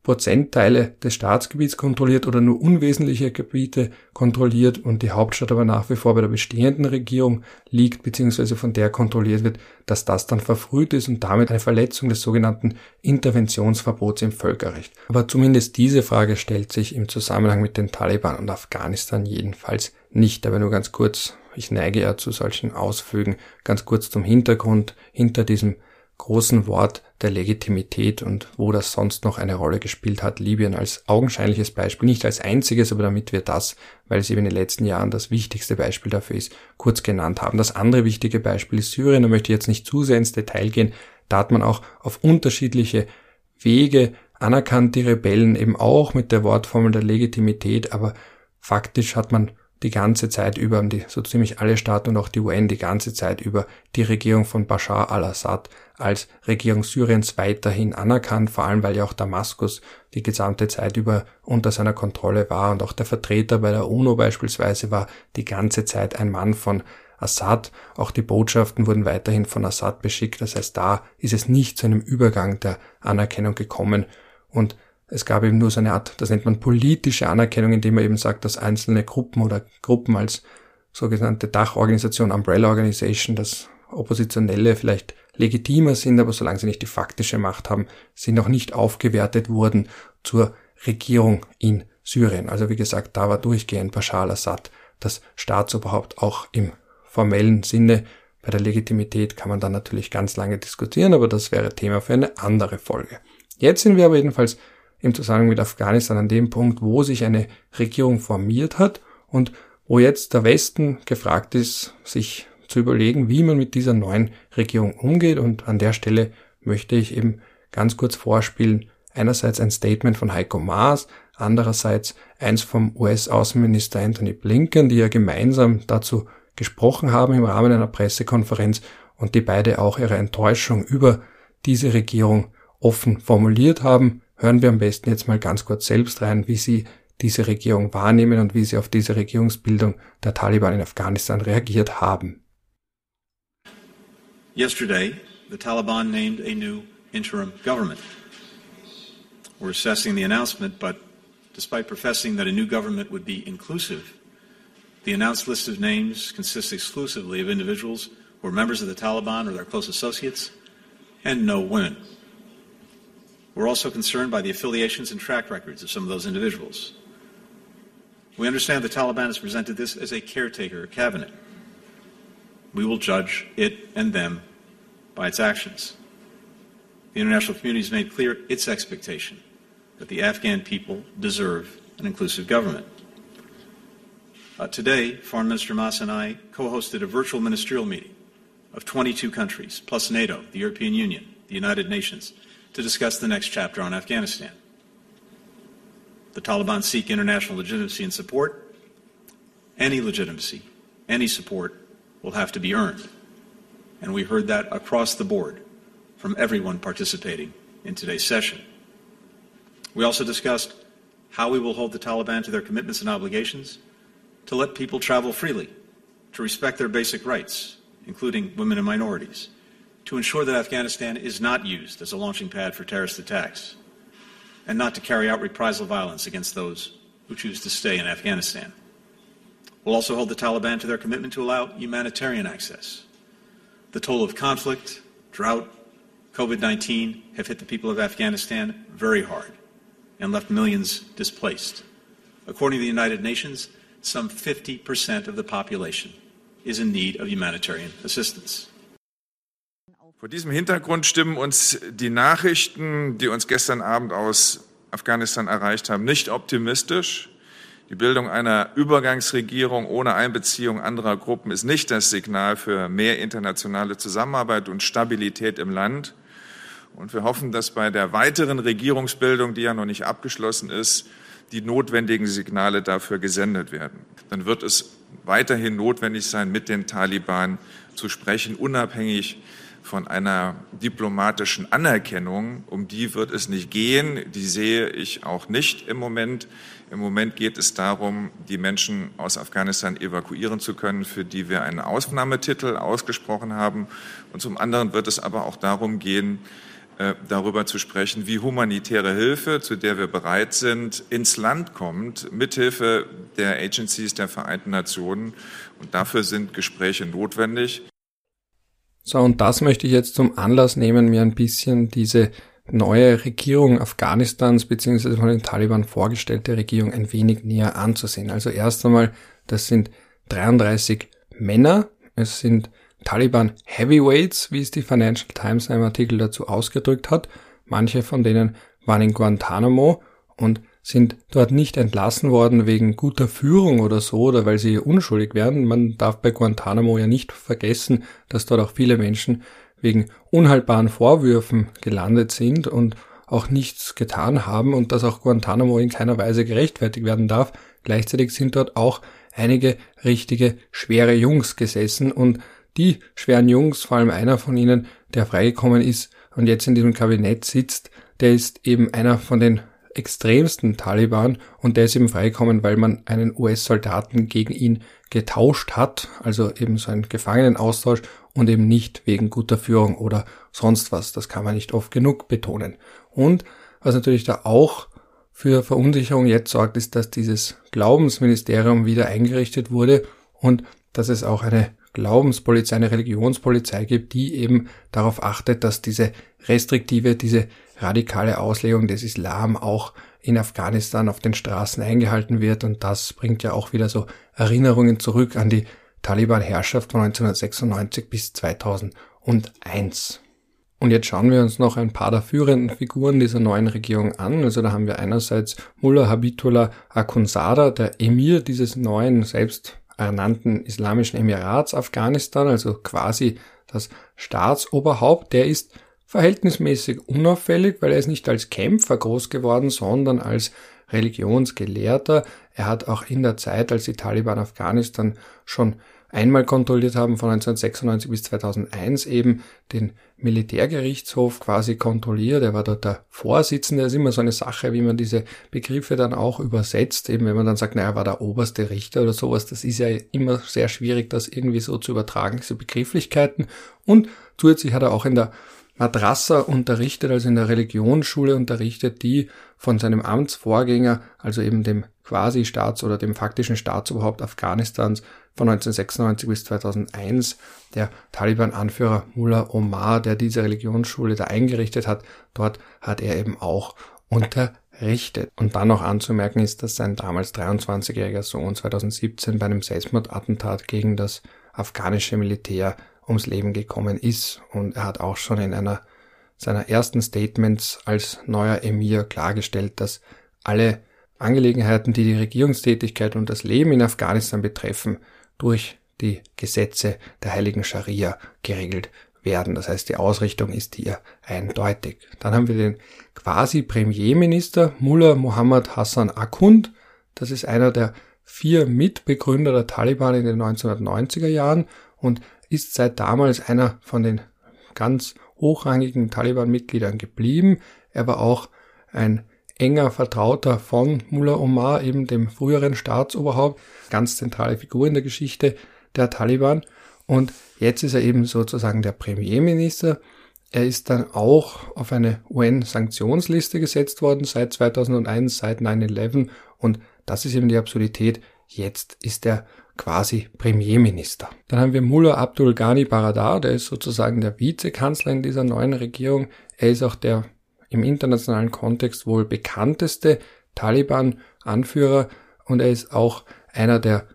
Prozentteile des Staatsgebiets kontrolliert oder nur unwesentliche Gebiete kontrolliert und die Hauptstadt aber nach wie vor bei der bestehenden Regierung liegt bzw. von der kontrolliert wird, dass das dann verfrüht ist und damit eine Verletzung des sogenannten Interventionsverbots im Völkerrecht. Aber zumindest diese Frage stellt sich im Zusammenhang mit den Taliban und Afghanistan jedenfalls nicht. Aber nur ganz kurz, ich neige ja zu solchen Ausflügen, ganz kurz zum Hintergrund hinter diesem großen Wort der Legitimität und wo das sonst noch eine Rolle gespielt hat. Libyen als augenscheinliches Beispiel, nicht als einziges, aber damit wir das, weil es eben in den letzten Jahren das wichtigste Beispiel dafür ist, kurz genannt haben. Das andere wichtige Beispiel ist Syrien, da möchte ich jetzt nicht zu sehr ins Detail gehen. Da hat man auch auf unterschiedliche Wege anerkannt, die Rebellen eben auch mit der Wortformel der Legitimität, aber faktisch hat man die ganze Zeit über, die, so ziemlich alle Staaten und auch die UN die ganze Zeit über die Regierung von Bashar al-Assad als Regierung Syriens weiterhin anerkannt, vor allem weil ja auch Damaskus die gesamte Zeit über unter seiner Kontrolle war und auch der Vertreter bei der UNO beispielsweise war die ganze Zeit ein Mann von Assad. Auch die Botschaften wurden weiterhin von Assad beschickt. Das heißt, da ist es nicht zu einem Übergang der Anerkennung gekommen und es gab eben nur so eine Art, das nennt man politische Anerkennung, indem man eben sagt, dass einzelne Gruppen oder Gruppen als sogenannte Dachorganisation, Umbrella Organization, dass Oppositionelle vielleicht legitimer sind, aber solange sie nicht die faktische Macht haben, sie noch nicht aufgewertet wurden zur Regierung in Syrien. Also wie gesagt, da war durchgehend Bashar al-Assad das Staatsoberhaupt auch im formellen Sinne. Bei der Legitimität kann man dann natürlich ganz lange diskutieren, aber das wäre Thema für eine andere Folge. Jetzt sind wir aber jedenfalls im Zusammenhang mit Afghanistan an dem Punkt, wo sich eine Regierung formiert hat und wo jetzt der Westen gefragt ist, sich zu überlegen, wie man mit dieser neuen Regierung umgeht. Und an der Stelle möchte ich eben ganz kurz vorspielen, einerseits ein Statement von Heiko Maas, andererseits eins vom US-Außenminister Anthony Blinken, die ja gemeinsam dazu gesprochen haben im Rahmen einer Pressekonferenz und die beide auch ihre Enttäuschung über diese Regierung offen formuliert haben hören wir am besten jetzt mal ganz kurz selbst rein, wie Sie diese Regierung wahrnehmen und wie Sie auf diese Regierungsbildung der Taliban in Afghanistan reagiert haben. Yesterday, the Taliban named a new interim government. We're assessing the announcement, but despite professing that a new government would be inclusive, the announced list of names consists exclusively of individuals who are members of the Taliban or their close associates, and no women. We're also concerned by the affiliations and track records of some of those individuals. We understand the Taliban has presented this as a caretaker cabinet. We will judge it and them by its actions. The international community has made clear its expectation that the Afghan people deserve an inclusive government. Uh, today, Foreign Minister Mas and I co hosted a virtual ministerial meeting of 22 countries, plus NATO, the European Union, the United Nations, to discuss the next chapter on Afghanistan. The Taliban seek international legitimacy and support. Any legitimacy, any support will have to be earned. And we heard that across the board from everyone participating in today's session. We also discussed how we will hold the Taliban to their commitments and obligations to let people travel freely, to respect their basic rights, including women and minorities, to ensure that Afghanistan is not used as a launching pad for terrorist attacks, and not to carry out reprisal violence against those who choose to stay in Afghanistan. We'll also hold the Taliban to their commitment to allow humanitarian access. The toll of conflict, drought, COVID 19 have hit the people of Afghanistan very hard and left millions displaced. According to the United Nations, some 50% of the population is in need of humanitarian assistance. Vor diesem Hintergrund stimmen uns die Nachrichten, die uns gestern Abend aus Afghanistan erreicht haben, nicht optimistisch. Die Bildung einer Übergangsregierung ohne Einbeziehung anderer Gruppen ist nicht das Signal für mehr internationale Zusammenarbeit und Stabilität im Land. Und wir hoffen, dass bei der weiteren Regierungsbildung, die ja noch nicht abgeschlossen ist, die notwendigen Signale dafür gesendet werden. Dann wird es weiterhin notwendig sein, mit den Taliban zu sprechen, unabhängig von einer diplomatischen Anerkennung. Um die wird es nicht gehen. Die sehe ich auch nicht im Moment. Im Moment geht es darum, die Menschen aus Afghanistan evakuieren zu können, für die wir einen Ausnahmetitel ausgesprochen haben. Und zum anderen wird es aber auch darum gehen, äh, darüber zu sprechen, wie humanitäre Hilfe, zu der wir bereit sind, ins Land kommt, mithilfe der Agencies der Vereinten Nationen. Und dafür sind Gespräche notwendig. So, und das möchte ich jetzt zum Anlass nehmen, mir ein bisschen diese neue Regierung Afghanistans beziehungsweise von den Taliban vorgestellte Regierung ein wenig näher anzusehen. Also erst einmal, das sind 33 Männer, es sind Taliban Heavyweights, wie es die Financial Times in einem Artikel dazu ausgedrückt hat. Manche von denen waren in Guantanamo und sind dort nicht entlassen worden wegen guter Führung oder so oder weil sie unschuldig werden. Man darf bei Guantanamo ja nicht vergessen, dass dort auch viele Menschen wegen unhaltbaren Vorwürfen gelandet sind und auch nichts getan haben und dass auch Guantanamo in keiner Weise gerechtfertigt werden darf. Gleichzeitig sind dort auch einige richtige schwere Jungs gesessen und die schweren Jungs, vor allem einer von ihnen, der freigekommen ist und jetzt in diesem Kabinett sitzt, der ist eben einer von den extremsten Taliban und der ist eben freigekommen, weil man einen US-Soldaten gegen ihn getauscht hat, also eben so einen Gefangenenaustausch und eben nicht wegen guter Führung oder sonst was. Das kann man nicht oft genug betonen. Und was natürlich da auch für Verunsicherung jetzt sorgt, ist, dass dieses Glaubensministerium wieder eingerichtet wurde und dass es auch eine Glaubenspolizei, eine Religionspolizei gibt, die eben darauf achtet, dass diese restriktive, diese radikale Auslegung des Islam auch in Afghanistan auf den Straßen eingehalten wird. Und das bringt ja auch wieder so Erinnerungen zurück an die Taliban-Herrschaft von 1996 bis 2001. Und jetzt schauen wir uns noch ein paar der führenden Figuren dieser neuen Regierung an. Also da haben wir einerseits Mullah Habitullah Akhundzada, der Emir dieses neuen, selbst ernannten Islamischen Emirats Afghanistan, also quasi das Staatsoberhaupt, der ist verhältnismäßig unauffällig, weil er ist nicht als Kämpfer groß geworden, sondern als Religionsgelehrter. Er hat auch in der Zeit, als die Taliban Afghanistan schon einmal kontrolliert haben, von 1996 bis 2001 eben den Militärgerichtshof quasi kontrolliert. Er war dort der Vorsitzende. Das ist immer so eine Sache, wie man diese Begriffe dann auch übersetzt. Eben wenn man dann sagt, naja, er war der oberste Richter oder sowas. Das ist ja immer sehr schwierig, das irgendwie so zu übertragen, diese Begrifflichkeiten. Und zusätzlich hat er auch in der Madrassa unterrichtet, also in der Religionsschule unterrichtet, die von seinem Amtsvorgänger, also eben dem Quasi-Staats- oder dem faktischen Staatsoberhaupt Afghanistans von 1996 bis 2001, der Taliban-Anführer Mullah Omar, der diese Religionsschule da eingerichtet hat, dort hat er eben auch unterrichtet. Und dann noch anzumerken ist, dass sein damals 23-jähriger Sohn 2017 bei einem Selbstmordattentat gegen das afghanische Militär ums Leben gekommen ist. Und er hat auch schon in einer seiner ersten Statements als neuer Emir klargestellt, dass alle Angelegenheiten, die die Regierungstätigkeit und das Leben in Afghanistan betreffen, durch die Gesetze der heiligen Scharia geregelt werden. Das heißt, die Ausrichtung ist hier eindeutig. Dann haben wir den quasi Premierminister Mullah Muhammad Hassan Akund. Das ist einer der vier Mitbegründer der Taliban in den 1990er Jahren und ist seit damals einer von den ganz hochrangigen Taliban-Mitgliedern geblieben. Er war auch ein enger Vertrauter von Mullah Omar, eben dem früheren Staatsoberhaupt, ganz zentrale Figur in der Geschichte der Taliban. Und jetzt ist er eben sozusagen der Premierminister. Er ist dann auch auf eine UN-Sanktionsliste gesetzt worden seit 2001, seit 9-11. Und das ist eben die Absurdität. Jetzt ist er quasi Premierminister. Dann haben wir Mullah Abdul Ghani Baradar, der ist sozusagen der Vizekanzler in dieser neuen Regierung. Er ist auch der im internationalen Kontext wohl bekannteste Taliban-Anführer und er ist auch einer der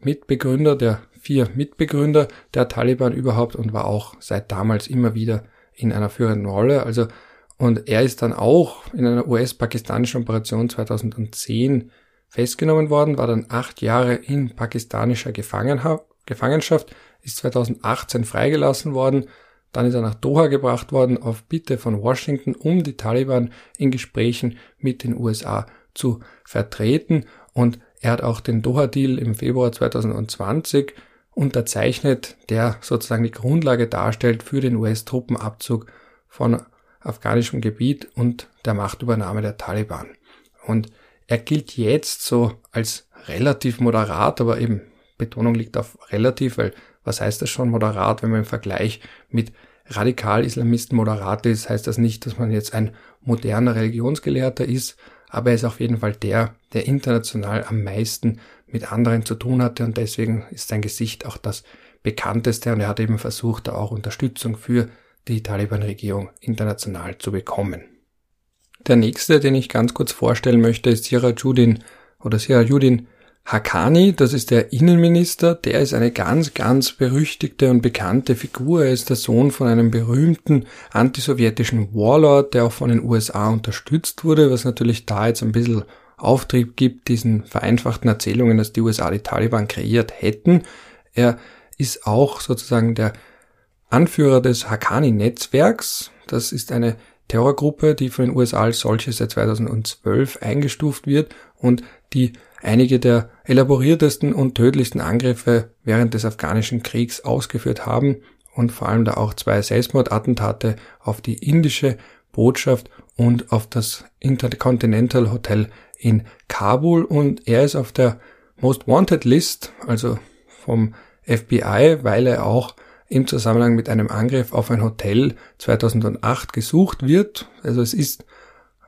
Mitbegründer, der vier Mitbegründer der Taliban überhaupt und war auch seit damals immer wieder in einer führenden Rolle. Also, und er ist dann auch in einer US-pakistanischen Operation 2010 festgenommen worden, war dann acht Jahre in pakistanischer Gefangenschaft, ist 2018 freigelassen worden, dann ist er nach Doha gebracht worden auf Bitte von Washington, um die Taliban in Gesprächen mit den USA zu vertreten und er hat auch den Doha-Deal im Februar 2020 unterzeichnet, der sozusagen die Grundlage darstellt für den US-Truppenabzug von afghanischem Gebiet und der Machtübernahme der Taliban. Und er gilt jetzt so als relativ moderat, aber eben Betonung liegt auf relativ, weil was heißt das schon moderat, wenn man im Vergleich mit Radikal-Islamisten moderat ist, heißt das nicht, dass man jetzt ein moderner Religionsgelehrter ist, aber er ist auf jeden Fall der, der international am meisten mit anderen zu tun hatte und deswegen ist sein Gesicht auch das bekannteste und er hat eben versucht, da auch Unterstützung für die Taliban-Regierung international zu bekommen. Der nächste, den ich ganz kurz vorstellen möchte, ist Sirajudin oder Sirajudin Hakani, das ist der Innenminister, der ist eine ganz, ganz berüchtigte und bekannte Figur. Er ist der Sohn von einem berühmten antisowjetischen Warlord, der auch von den USA unterstützt wurde, was natürlich da jetzt ein bisschen Auftrieb gibt, diesen vereinfachten Erzählungen, dass die USA die Taliban kreiert hätten. Er ist auch sozusagen der Anführer des Hakani-Netzwerks. Das ist eine Terrorgruppe, die von den USA als solche seit 2012 eingestuft wird und die einige der elaboriertesten und tödlichsten Angriffe während des afghanischen Kriegs ausgeführt haben und vor allem da auch zwei Selbstmordattentate auf die indische Botschaft und auf das Intercontinental Hotel in Kabul. Und er ist auf der Most Wanted List, also vom FBI, weil er auch im Zusammenhang mit einem Angriff auf ein Hotel 2008 gesucht wird. Also es ist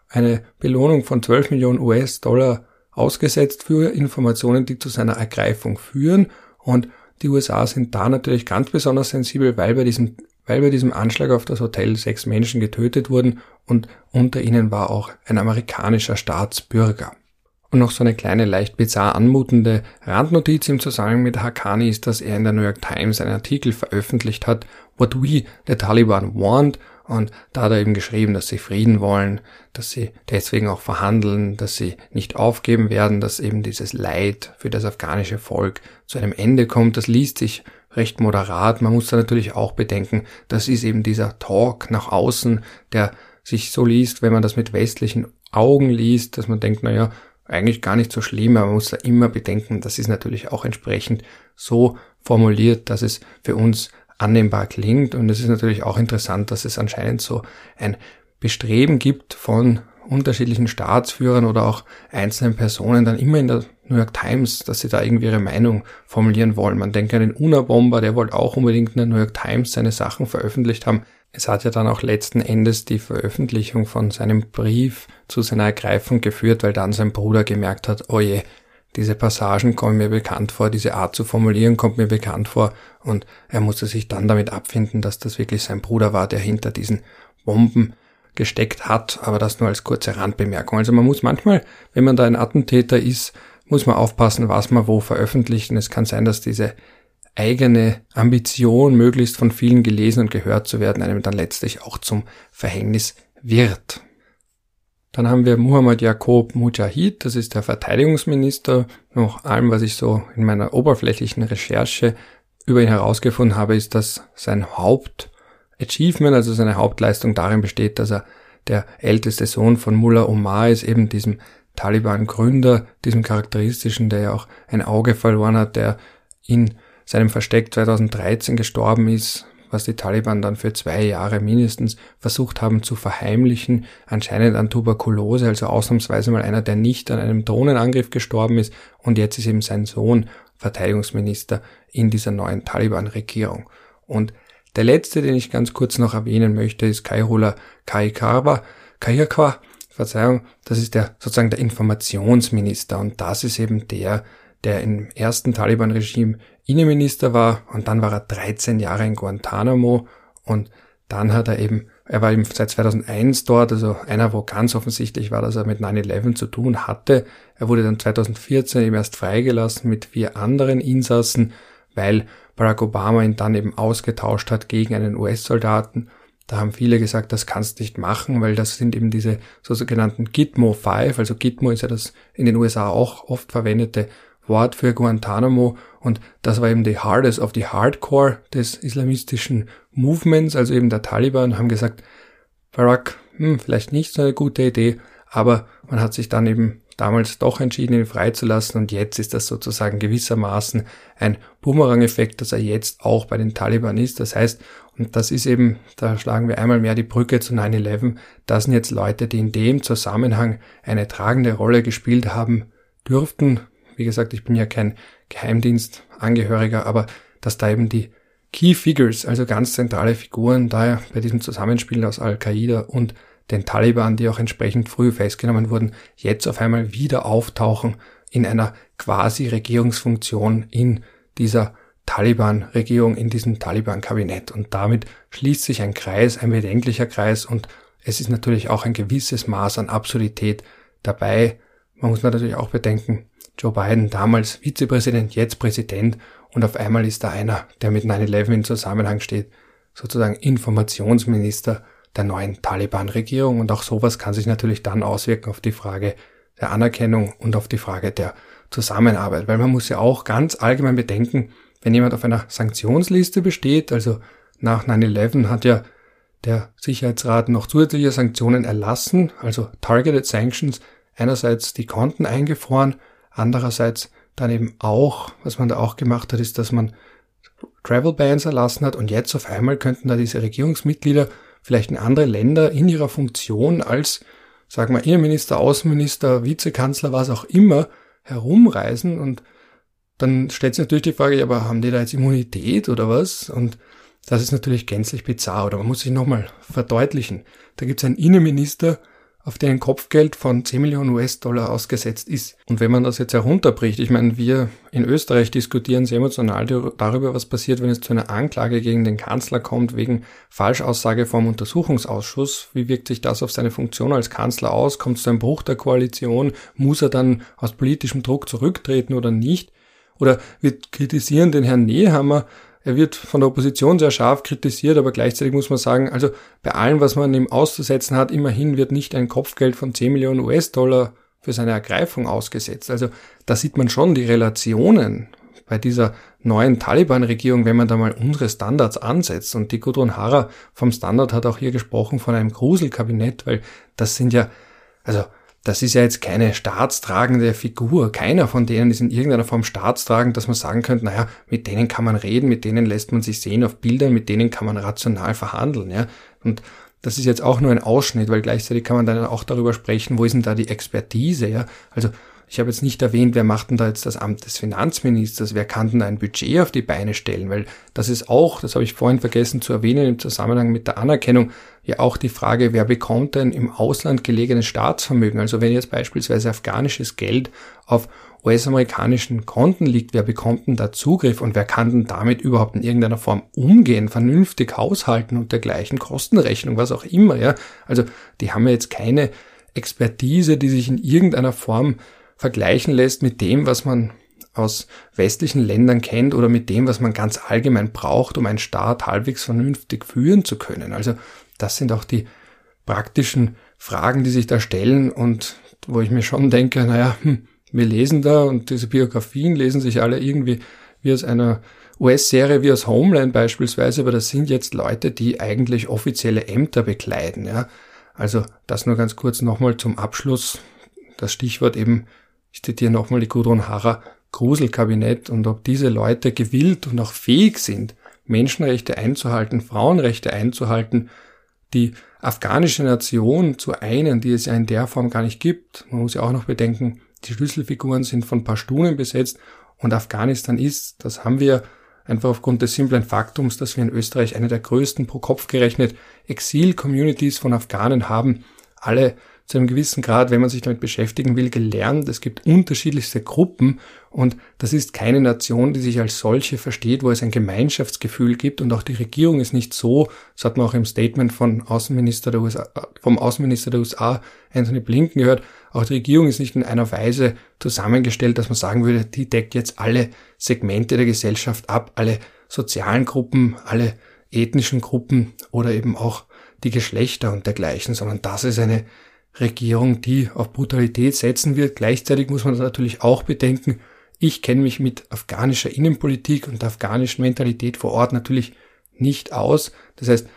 eine Belohnung von 12 Millionen US-Dollar ausgesetzt für Informationen, die zu seiner Ergreifung führen. Und die USA sind da natürlich ganz besonders sensibel, weil bei diesem, weil bei diesem Anschlag auf das Hotel sechs Menschen getötet wurden und unter ihnen war auch ein amerikanischer Staatsbürger. Und noch so eine kleine, leicht bizarr anmutende Randnotiz im Zusammenhang mit Hakani ist, dass er in der New York Times einen Artikel veröffentlicht hat, What We, the Taliban, Want. Und da hat er eben geschrieben, dass sie Frieden wollen, dass sie deswegen auch verhandeln, dass sie nicht aufgeben werden, dass eben dieses Leid für das afghanische Volk zu einem Ende kommt. Das liest sich recht moderat. Man muss da natürlich auch bedenken, das ist eben dieser Talk nach außen, der sich so liest, wenn man das mit westlichen Augen liest, dass man denkt, naja, eigentlich gar nicht so schlimm, aber man muss da immer bedenken, das ist natürlich auch entsprechend so formuliert, dass es für uns annehmbar klingt. Und es ist natürlich auch interessant, dass es anscheinend so ein Bestreben gibt von unterschiedlichen Staatsführern oder auch einzelnen Personen dann immer in der New York Times, dass sie da irgendwie ihre Meinung formulieren wollen. Man denkt an den Unabomber, der wollte auch unbedingt in der New York Times seine Sachen veröffentlicht haben. Es hat ja dann auch letzten Endes die Veröffentlichung von seinem Brief zu seiner Ergreifung geführt, weil dann sein Bruder gemerkt hat, oh je, diese Passagen kommen mir bekannt vor, diese Art zu formulieren kommt mir bekannt vor und er musste sich dann damit abfinden, dass das wirklich sein Bruder war, der hinter diesen Bomben gesteckt hat, aber das nur als kurze Randbemerkung. Also man muss manchmal, wenn man da ein Attentäter ist, muss man aufpassen, was man wo veröffentlicht. Und es kann sein, dass diese eigene Ambition, möglichst von vielen gelesen und gehört zu werden, einem dann letztlich auch zum Verhängnis wird. Dann haben wir Muhammad Jakob Mujahid, das ist der Verteidigungsminister. Nach allem, was ich so in meiner oberflächlichen Recherche über ihn herausgefunden habe, ist, dass sein Hauptachievement, also seine Hauptleistung darin besteht, dass er der älteste Sohn von Mullah Omar ist, eben diesem Taliban-Gründer, diesem charakteristischen, der ja auch ein Auge verloren hat, der in seinem Versteck 2013 gestorben ist, was die Taliban dann für zwei Jahre mindestens versucht haben zu verheimlichen, anscheinend an Tuberkulose, also ausnahmsweise mal einer, der nicht an einem Drohnenangriff gestorben ist. Und jetzt ist eben sein Sohn Verteidigungsminister in dieser neuen Taliban-Regierung. Und der letzte, den ich ganz kurz noch erwähnen möchte, ist Kairula Kaikarwa, Kayakwa, Verzeihung, das ist der sozusagen der Informationsminister. Und das ist eben der, der im ersten Taliban-Regime Innenminister war und dann war er 13 Jahre in Guantanamo und dann hat er eben, er war eben seit 2001 dort, also einer, wo ganz offensichtlich war, dass er mit 9-11 zu tun hatte. Er wurde dann 2014 eben erst freigelassen mit vier anderen Insassen, weil Barack Obama ihn dann eben ausgetauscht hat gegen einen US-Soldaten. Da haben viele gesagt, das kannst du nicht machen, weil das sind eben diese sogenannten Gitmo 5, also Gitmo ist ja das in den USA auch oft verwendete Wort für Guantanamo und das war eben die Hardest of the Hardcore des islamistischen Movements, also eben der Taliban, haben gesagt, Barack, hm, vielleicht nicht so eine gute Idee, aber man hat sich dann eben damals doch entschieden, ihn freizulassen und jetzt ist das sozusagen gewissermaßen ein Boomerang-Effekt, dass er jetzt auch bei den Taliban ist. Das heißt, und das ist eben, da schlagen wir einmal mehr die Brücke zu 9-11, das sind jetzt Leute, die in dem Zusammenhang eine tragende Rolle gespielt haben dürften, wie gesagt, ich bin ja kein Geheimdienstangehöriger, aber dass da eben die Key Figures, also ganz zentrale Figuren, da bei diesem Zusammenspiel aus Al-Qaida und den Taliban, die auch entsprechend früh festgenommen wurden, jetzt auf einmal wieder auftauchen in einer quasi Regierungsfunktion in dieser Taliban-Regierung, in diesem Taliban-Kabinett. Und damit schließt sich ein Kreis, ein bedenklicher Kreis und es ist natürlich auch ein gewisses Maß an Absurdität dabei. Man muss natürlich auch bedenken, Joe Biden, damals Vizepräsident, jetzt Präsident und auf einmal ist da einer, der mit 9-11 in Zusammenhang steht, sozusagen Informationsminister der neuen Taliban-Regierung. Und auch sowas kann sich natürlich dann auswirken auf die Frage der Anerkennung und auf die Frage der Zusammenarbeit, weil man muss ja auch ganz allgemein bedenken, wenn jemand auf einer Sanktionsliste besteht, also nach 9-11 hat ja der Sicherheitsrat noch zusätzliche Sanktionen erlassen, also Targeted Sanctions, einerseits die Konten eingefroren Andererseits dann eben auch, was man da auch gemacht hat, ist, dass man Travel Bans erlassen hat und jetzt auf einmal könnten da diese Regierungsmitglieder vielleicht in andere Länder in ihrer Funktion als, sagen wir, Innenminister, Außenminister, Vizekanzler, was auch immer, herumreisen und dann stellt sich natürlich die Frage, aber haben die da jetzt Immunität oder was? Und das ist natürlich gänzlich bizarr. Oder man muss sich nochmal verdeutlichen. Da gibt es einen Innenminister, auf ein Kopfgeld von 10 Millionen US-Dollar ausgesetzt ist. Und wenn man das jetzt herunterbricht, ich meine, wir in Österreich diskutieren sehr emotional darüber, was passiert, wenn es zu einer Anklage gegen den Kanzler kommt wegen Falschaussage vom Untersuchungsausschuss. Wie wirkt sich das auf seine Funktion als Kanzler aus? Kommt es zu einem Bruch der Koalition? Muss er dann aus politischem Druck zurücktreten oder nicht? Oder wir kritisieren den Herrn Nehammer er wird von der Opposition sehr scharf kritisiert, aber gleichzeitig muss man sagen, also bei allem, was man ihm auszusetzen hat, immerhin wird nicht ein Kopfgeld von 10 Millionen US-Dollar für seine Ergreifung ausgesetzt. Also da sieht man schon die Relationen bei dieser neuen Taliban-Regierung, wenn man da mal unsere Standards ansetzt. Und die Gudrun Hara vom Standard hat auch hier gesprochen von einem Gruselkabinett, weil das sind ja, also das ist ja jetzt keine staatstragende Figur. Keiner von denen ist in irgendeiner Form staatstragend, dass man sagen könnte, naja, mit denen kann man reden, mit denen lässt man sich sehen auf Bildern, mit denen kann man rational verhandeln, ja. Und das ist jetzt auch nur ein Ausschnitt, weil gleichzeitig kann man dann auch darüber sprechen, wo ist denn da die Expertise, ja. Also, ich habe jetzt nicht erwähnt, wer macht denn da jetzt das Amt des Finanzministers, wer kann denn ein Budget auf die Beine stellen, weil das ist auch, das habe ich vorhin vergessen zu erwähnen im Zusammenhang mit der Anerkennung, ja auch die Frage, wer bekommt denn im Ausland gelegenes Staatsvermögen? Also wenn jetzt beispielsweise afghanisches Geld auf US-amerikanischen Konten liegt, wer bekommt denn da Zugriff und wer kann denn damit überhaupt in irgendeiner Form umgehen, vernünftig haushalten und dergleichen Kostenrechnung, was auch immer, ja? Also die haben ja jetzt keine Expertise, die sich in irgendeiner Form vergleichen lässt mit dem, was man aus westlichen Ländern kennt oder mit dem, was man ganz allgemein braucht, um einen Staat halbwegs vernünftig führen zu können. Also das sind auch die praktischen Fragen, die sich da stellen und wo ich mir schon denke, naja, hm, wir lesen da und diese Biografien lesen sich alle irgendwie wie aus einer US-Serie wie aus Homeland beispielsweise, aber das sind jetzt Leute, die eigentlich offizielle Ämter bekleiden. Ja. Also das nur ganz kurz nochmal zum Abschluss. Das Stichwort eben ich zitiere nochmal die Gudrun Harrer, Gruselkabinett und ob diese Leute gewillt und auch fähig sind, Menschenrechte einzuhalten, Frauenrechte einzuhalten, die afghanische Nation zu einen, die es ja in der Form gar nicht gibt. Man muss ja auch noch bedenken, die Schlüsselfiguren sind von Pashtunen besetzt und Afghanistan ist, das haben wir einfach aufgrund des simplen Faktums, dass wir in Österreich eine der größten pro Kopf gerechnet Exil-Communities von Afghanen haben, alle zu einem gewissen Grad, wenn man sich damit beschäftigen will, gelernt. Es gibt unterschiedlichste Gruppen und das ist keine Nation, die sich als solche versteht, wo es ein Gemeinschaftsgefühl gibt und auch die Regierung ist nicht so, das hat man auch im Statement von Außenminister der USA, vom Außenminister der USA, Anthony Blinken gehört, auch die Regierung ist nicht in einer Weise zusammengestellt, dass man sagen würde, die deckt jetzt alle Segmente der Gesellschaft ab, alle sozialen Gruppen, alle ethnischen Gruppen oder eben auch die Geschlechter und dergleichen, sondern das ist eine Regierung, die auf Brutalität setzen wird. Gleichzeitig muss man natürlich auch bedenken, ich kenne mich mit afghanischer Innenpolitik und der afghanischen Mentalität vor Ort natürlich nicht aus. Das heißt,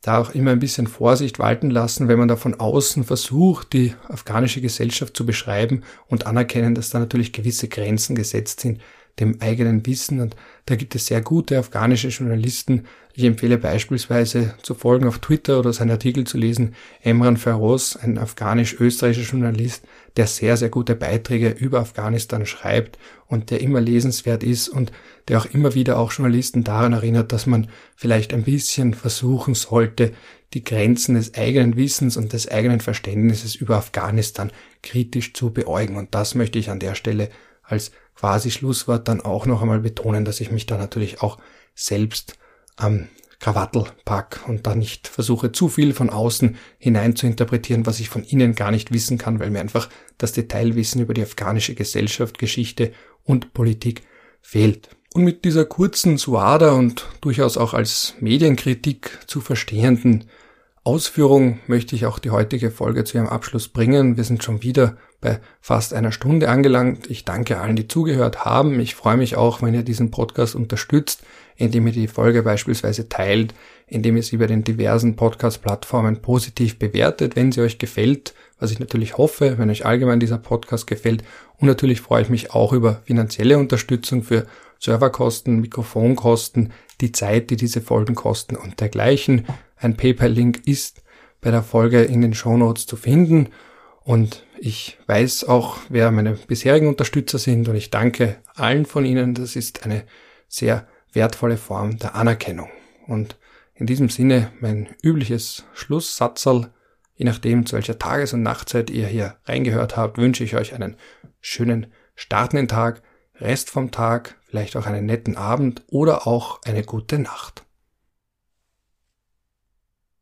da auch immer ein bisschen Vorsicht walten lassen, wenn man da von außen versucht, die afghanische Gesellschaft zu beschreiben und anerkennen, dass da natürlich gewisse Grenzen gesetzt sind, dem eigenen Wissen. Und da gibt es sehr gute afghanische Journalisten. Ich empfehle beispielsweise zu folgen auf Twitter oder seinen Artikel zu lesen. Emran Feroz, ein afghanisch-österreichischer Journalist, der sehr, sehr gute Beiträge über Afghanistan schreibt und der immer lesenswert ist und der auch immer wieder auch Journalisten daran erinnert, dass man vielleicht ein bisschen versuchen sollte, die Grenzen des eigenen Wissens und des eigenen Verständnisses über Afghanistan kritisch zu beäugen. Und das möchte ich an der Stelle als quasi Schlusswort dann auch noch einmal betonen, dass ich mich da natürlich auch selbst am Krawattel pack und da nicht versuche zu viel von außen hinein zu interpretieren, was ich von innen gar nicht wissen kann, weil mir einfach das Detailwissen über die afghanische Gesellschaft, Geschichte und Politik fehlt. Und mit dieser kurzen Suada und durchaus auch als Medienkritik zu verstehenden Ausführung möchte ich auch die heutige Folge zu ihrem Abschluss bringen. Wir sind schon wieder bei fast einer Stunde angelangt. Ich danke allen, die zugehört haben. Ich freue mich auch, wenn ihr diesen Podcast unterstützt, indem ihr die Folge beispielsweise teilt, indem ihr sie bei den diversen Podcast-Plattformen positiv bewertet, wenn sie euch gefällt, was ich natürlich hoffe, wenn euch allgemein dieser Podcast gefällt. Und natürlich freue ich mich auch über finanzielle Unterstützung für Serverkosten, Mikrofonkosten, die Zeit, die diese Folgen kosten und dergleichen. Ein PayPal-Link ist bei der Folge in den Show Notes zu finden. Und ich weiß auch, wer meine bisherigen Unterstützer sind und ich danke allen von ihnen. Das ist eine sehr wertvolle Form der Anerkennung. Und in diesem Sinne mein übliches Schlusssatzerl. Je nachdem, zu welcher Tages- und Nachtzeit ihr hier reingehört habt, wünsche ich euch einen schönen startenden Tag, Rest vom Tag, vielleicht auch einen netten Abend oder auch eine gute Nacht.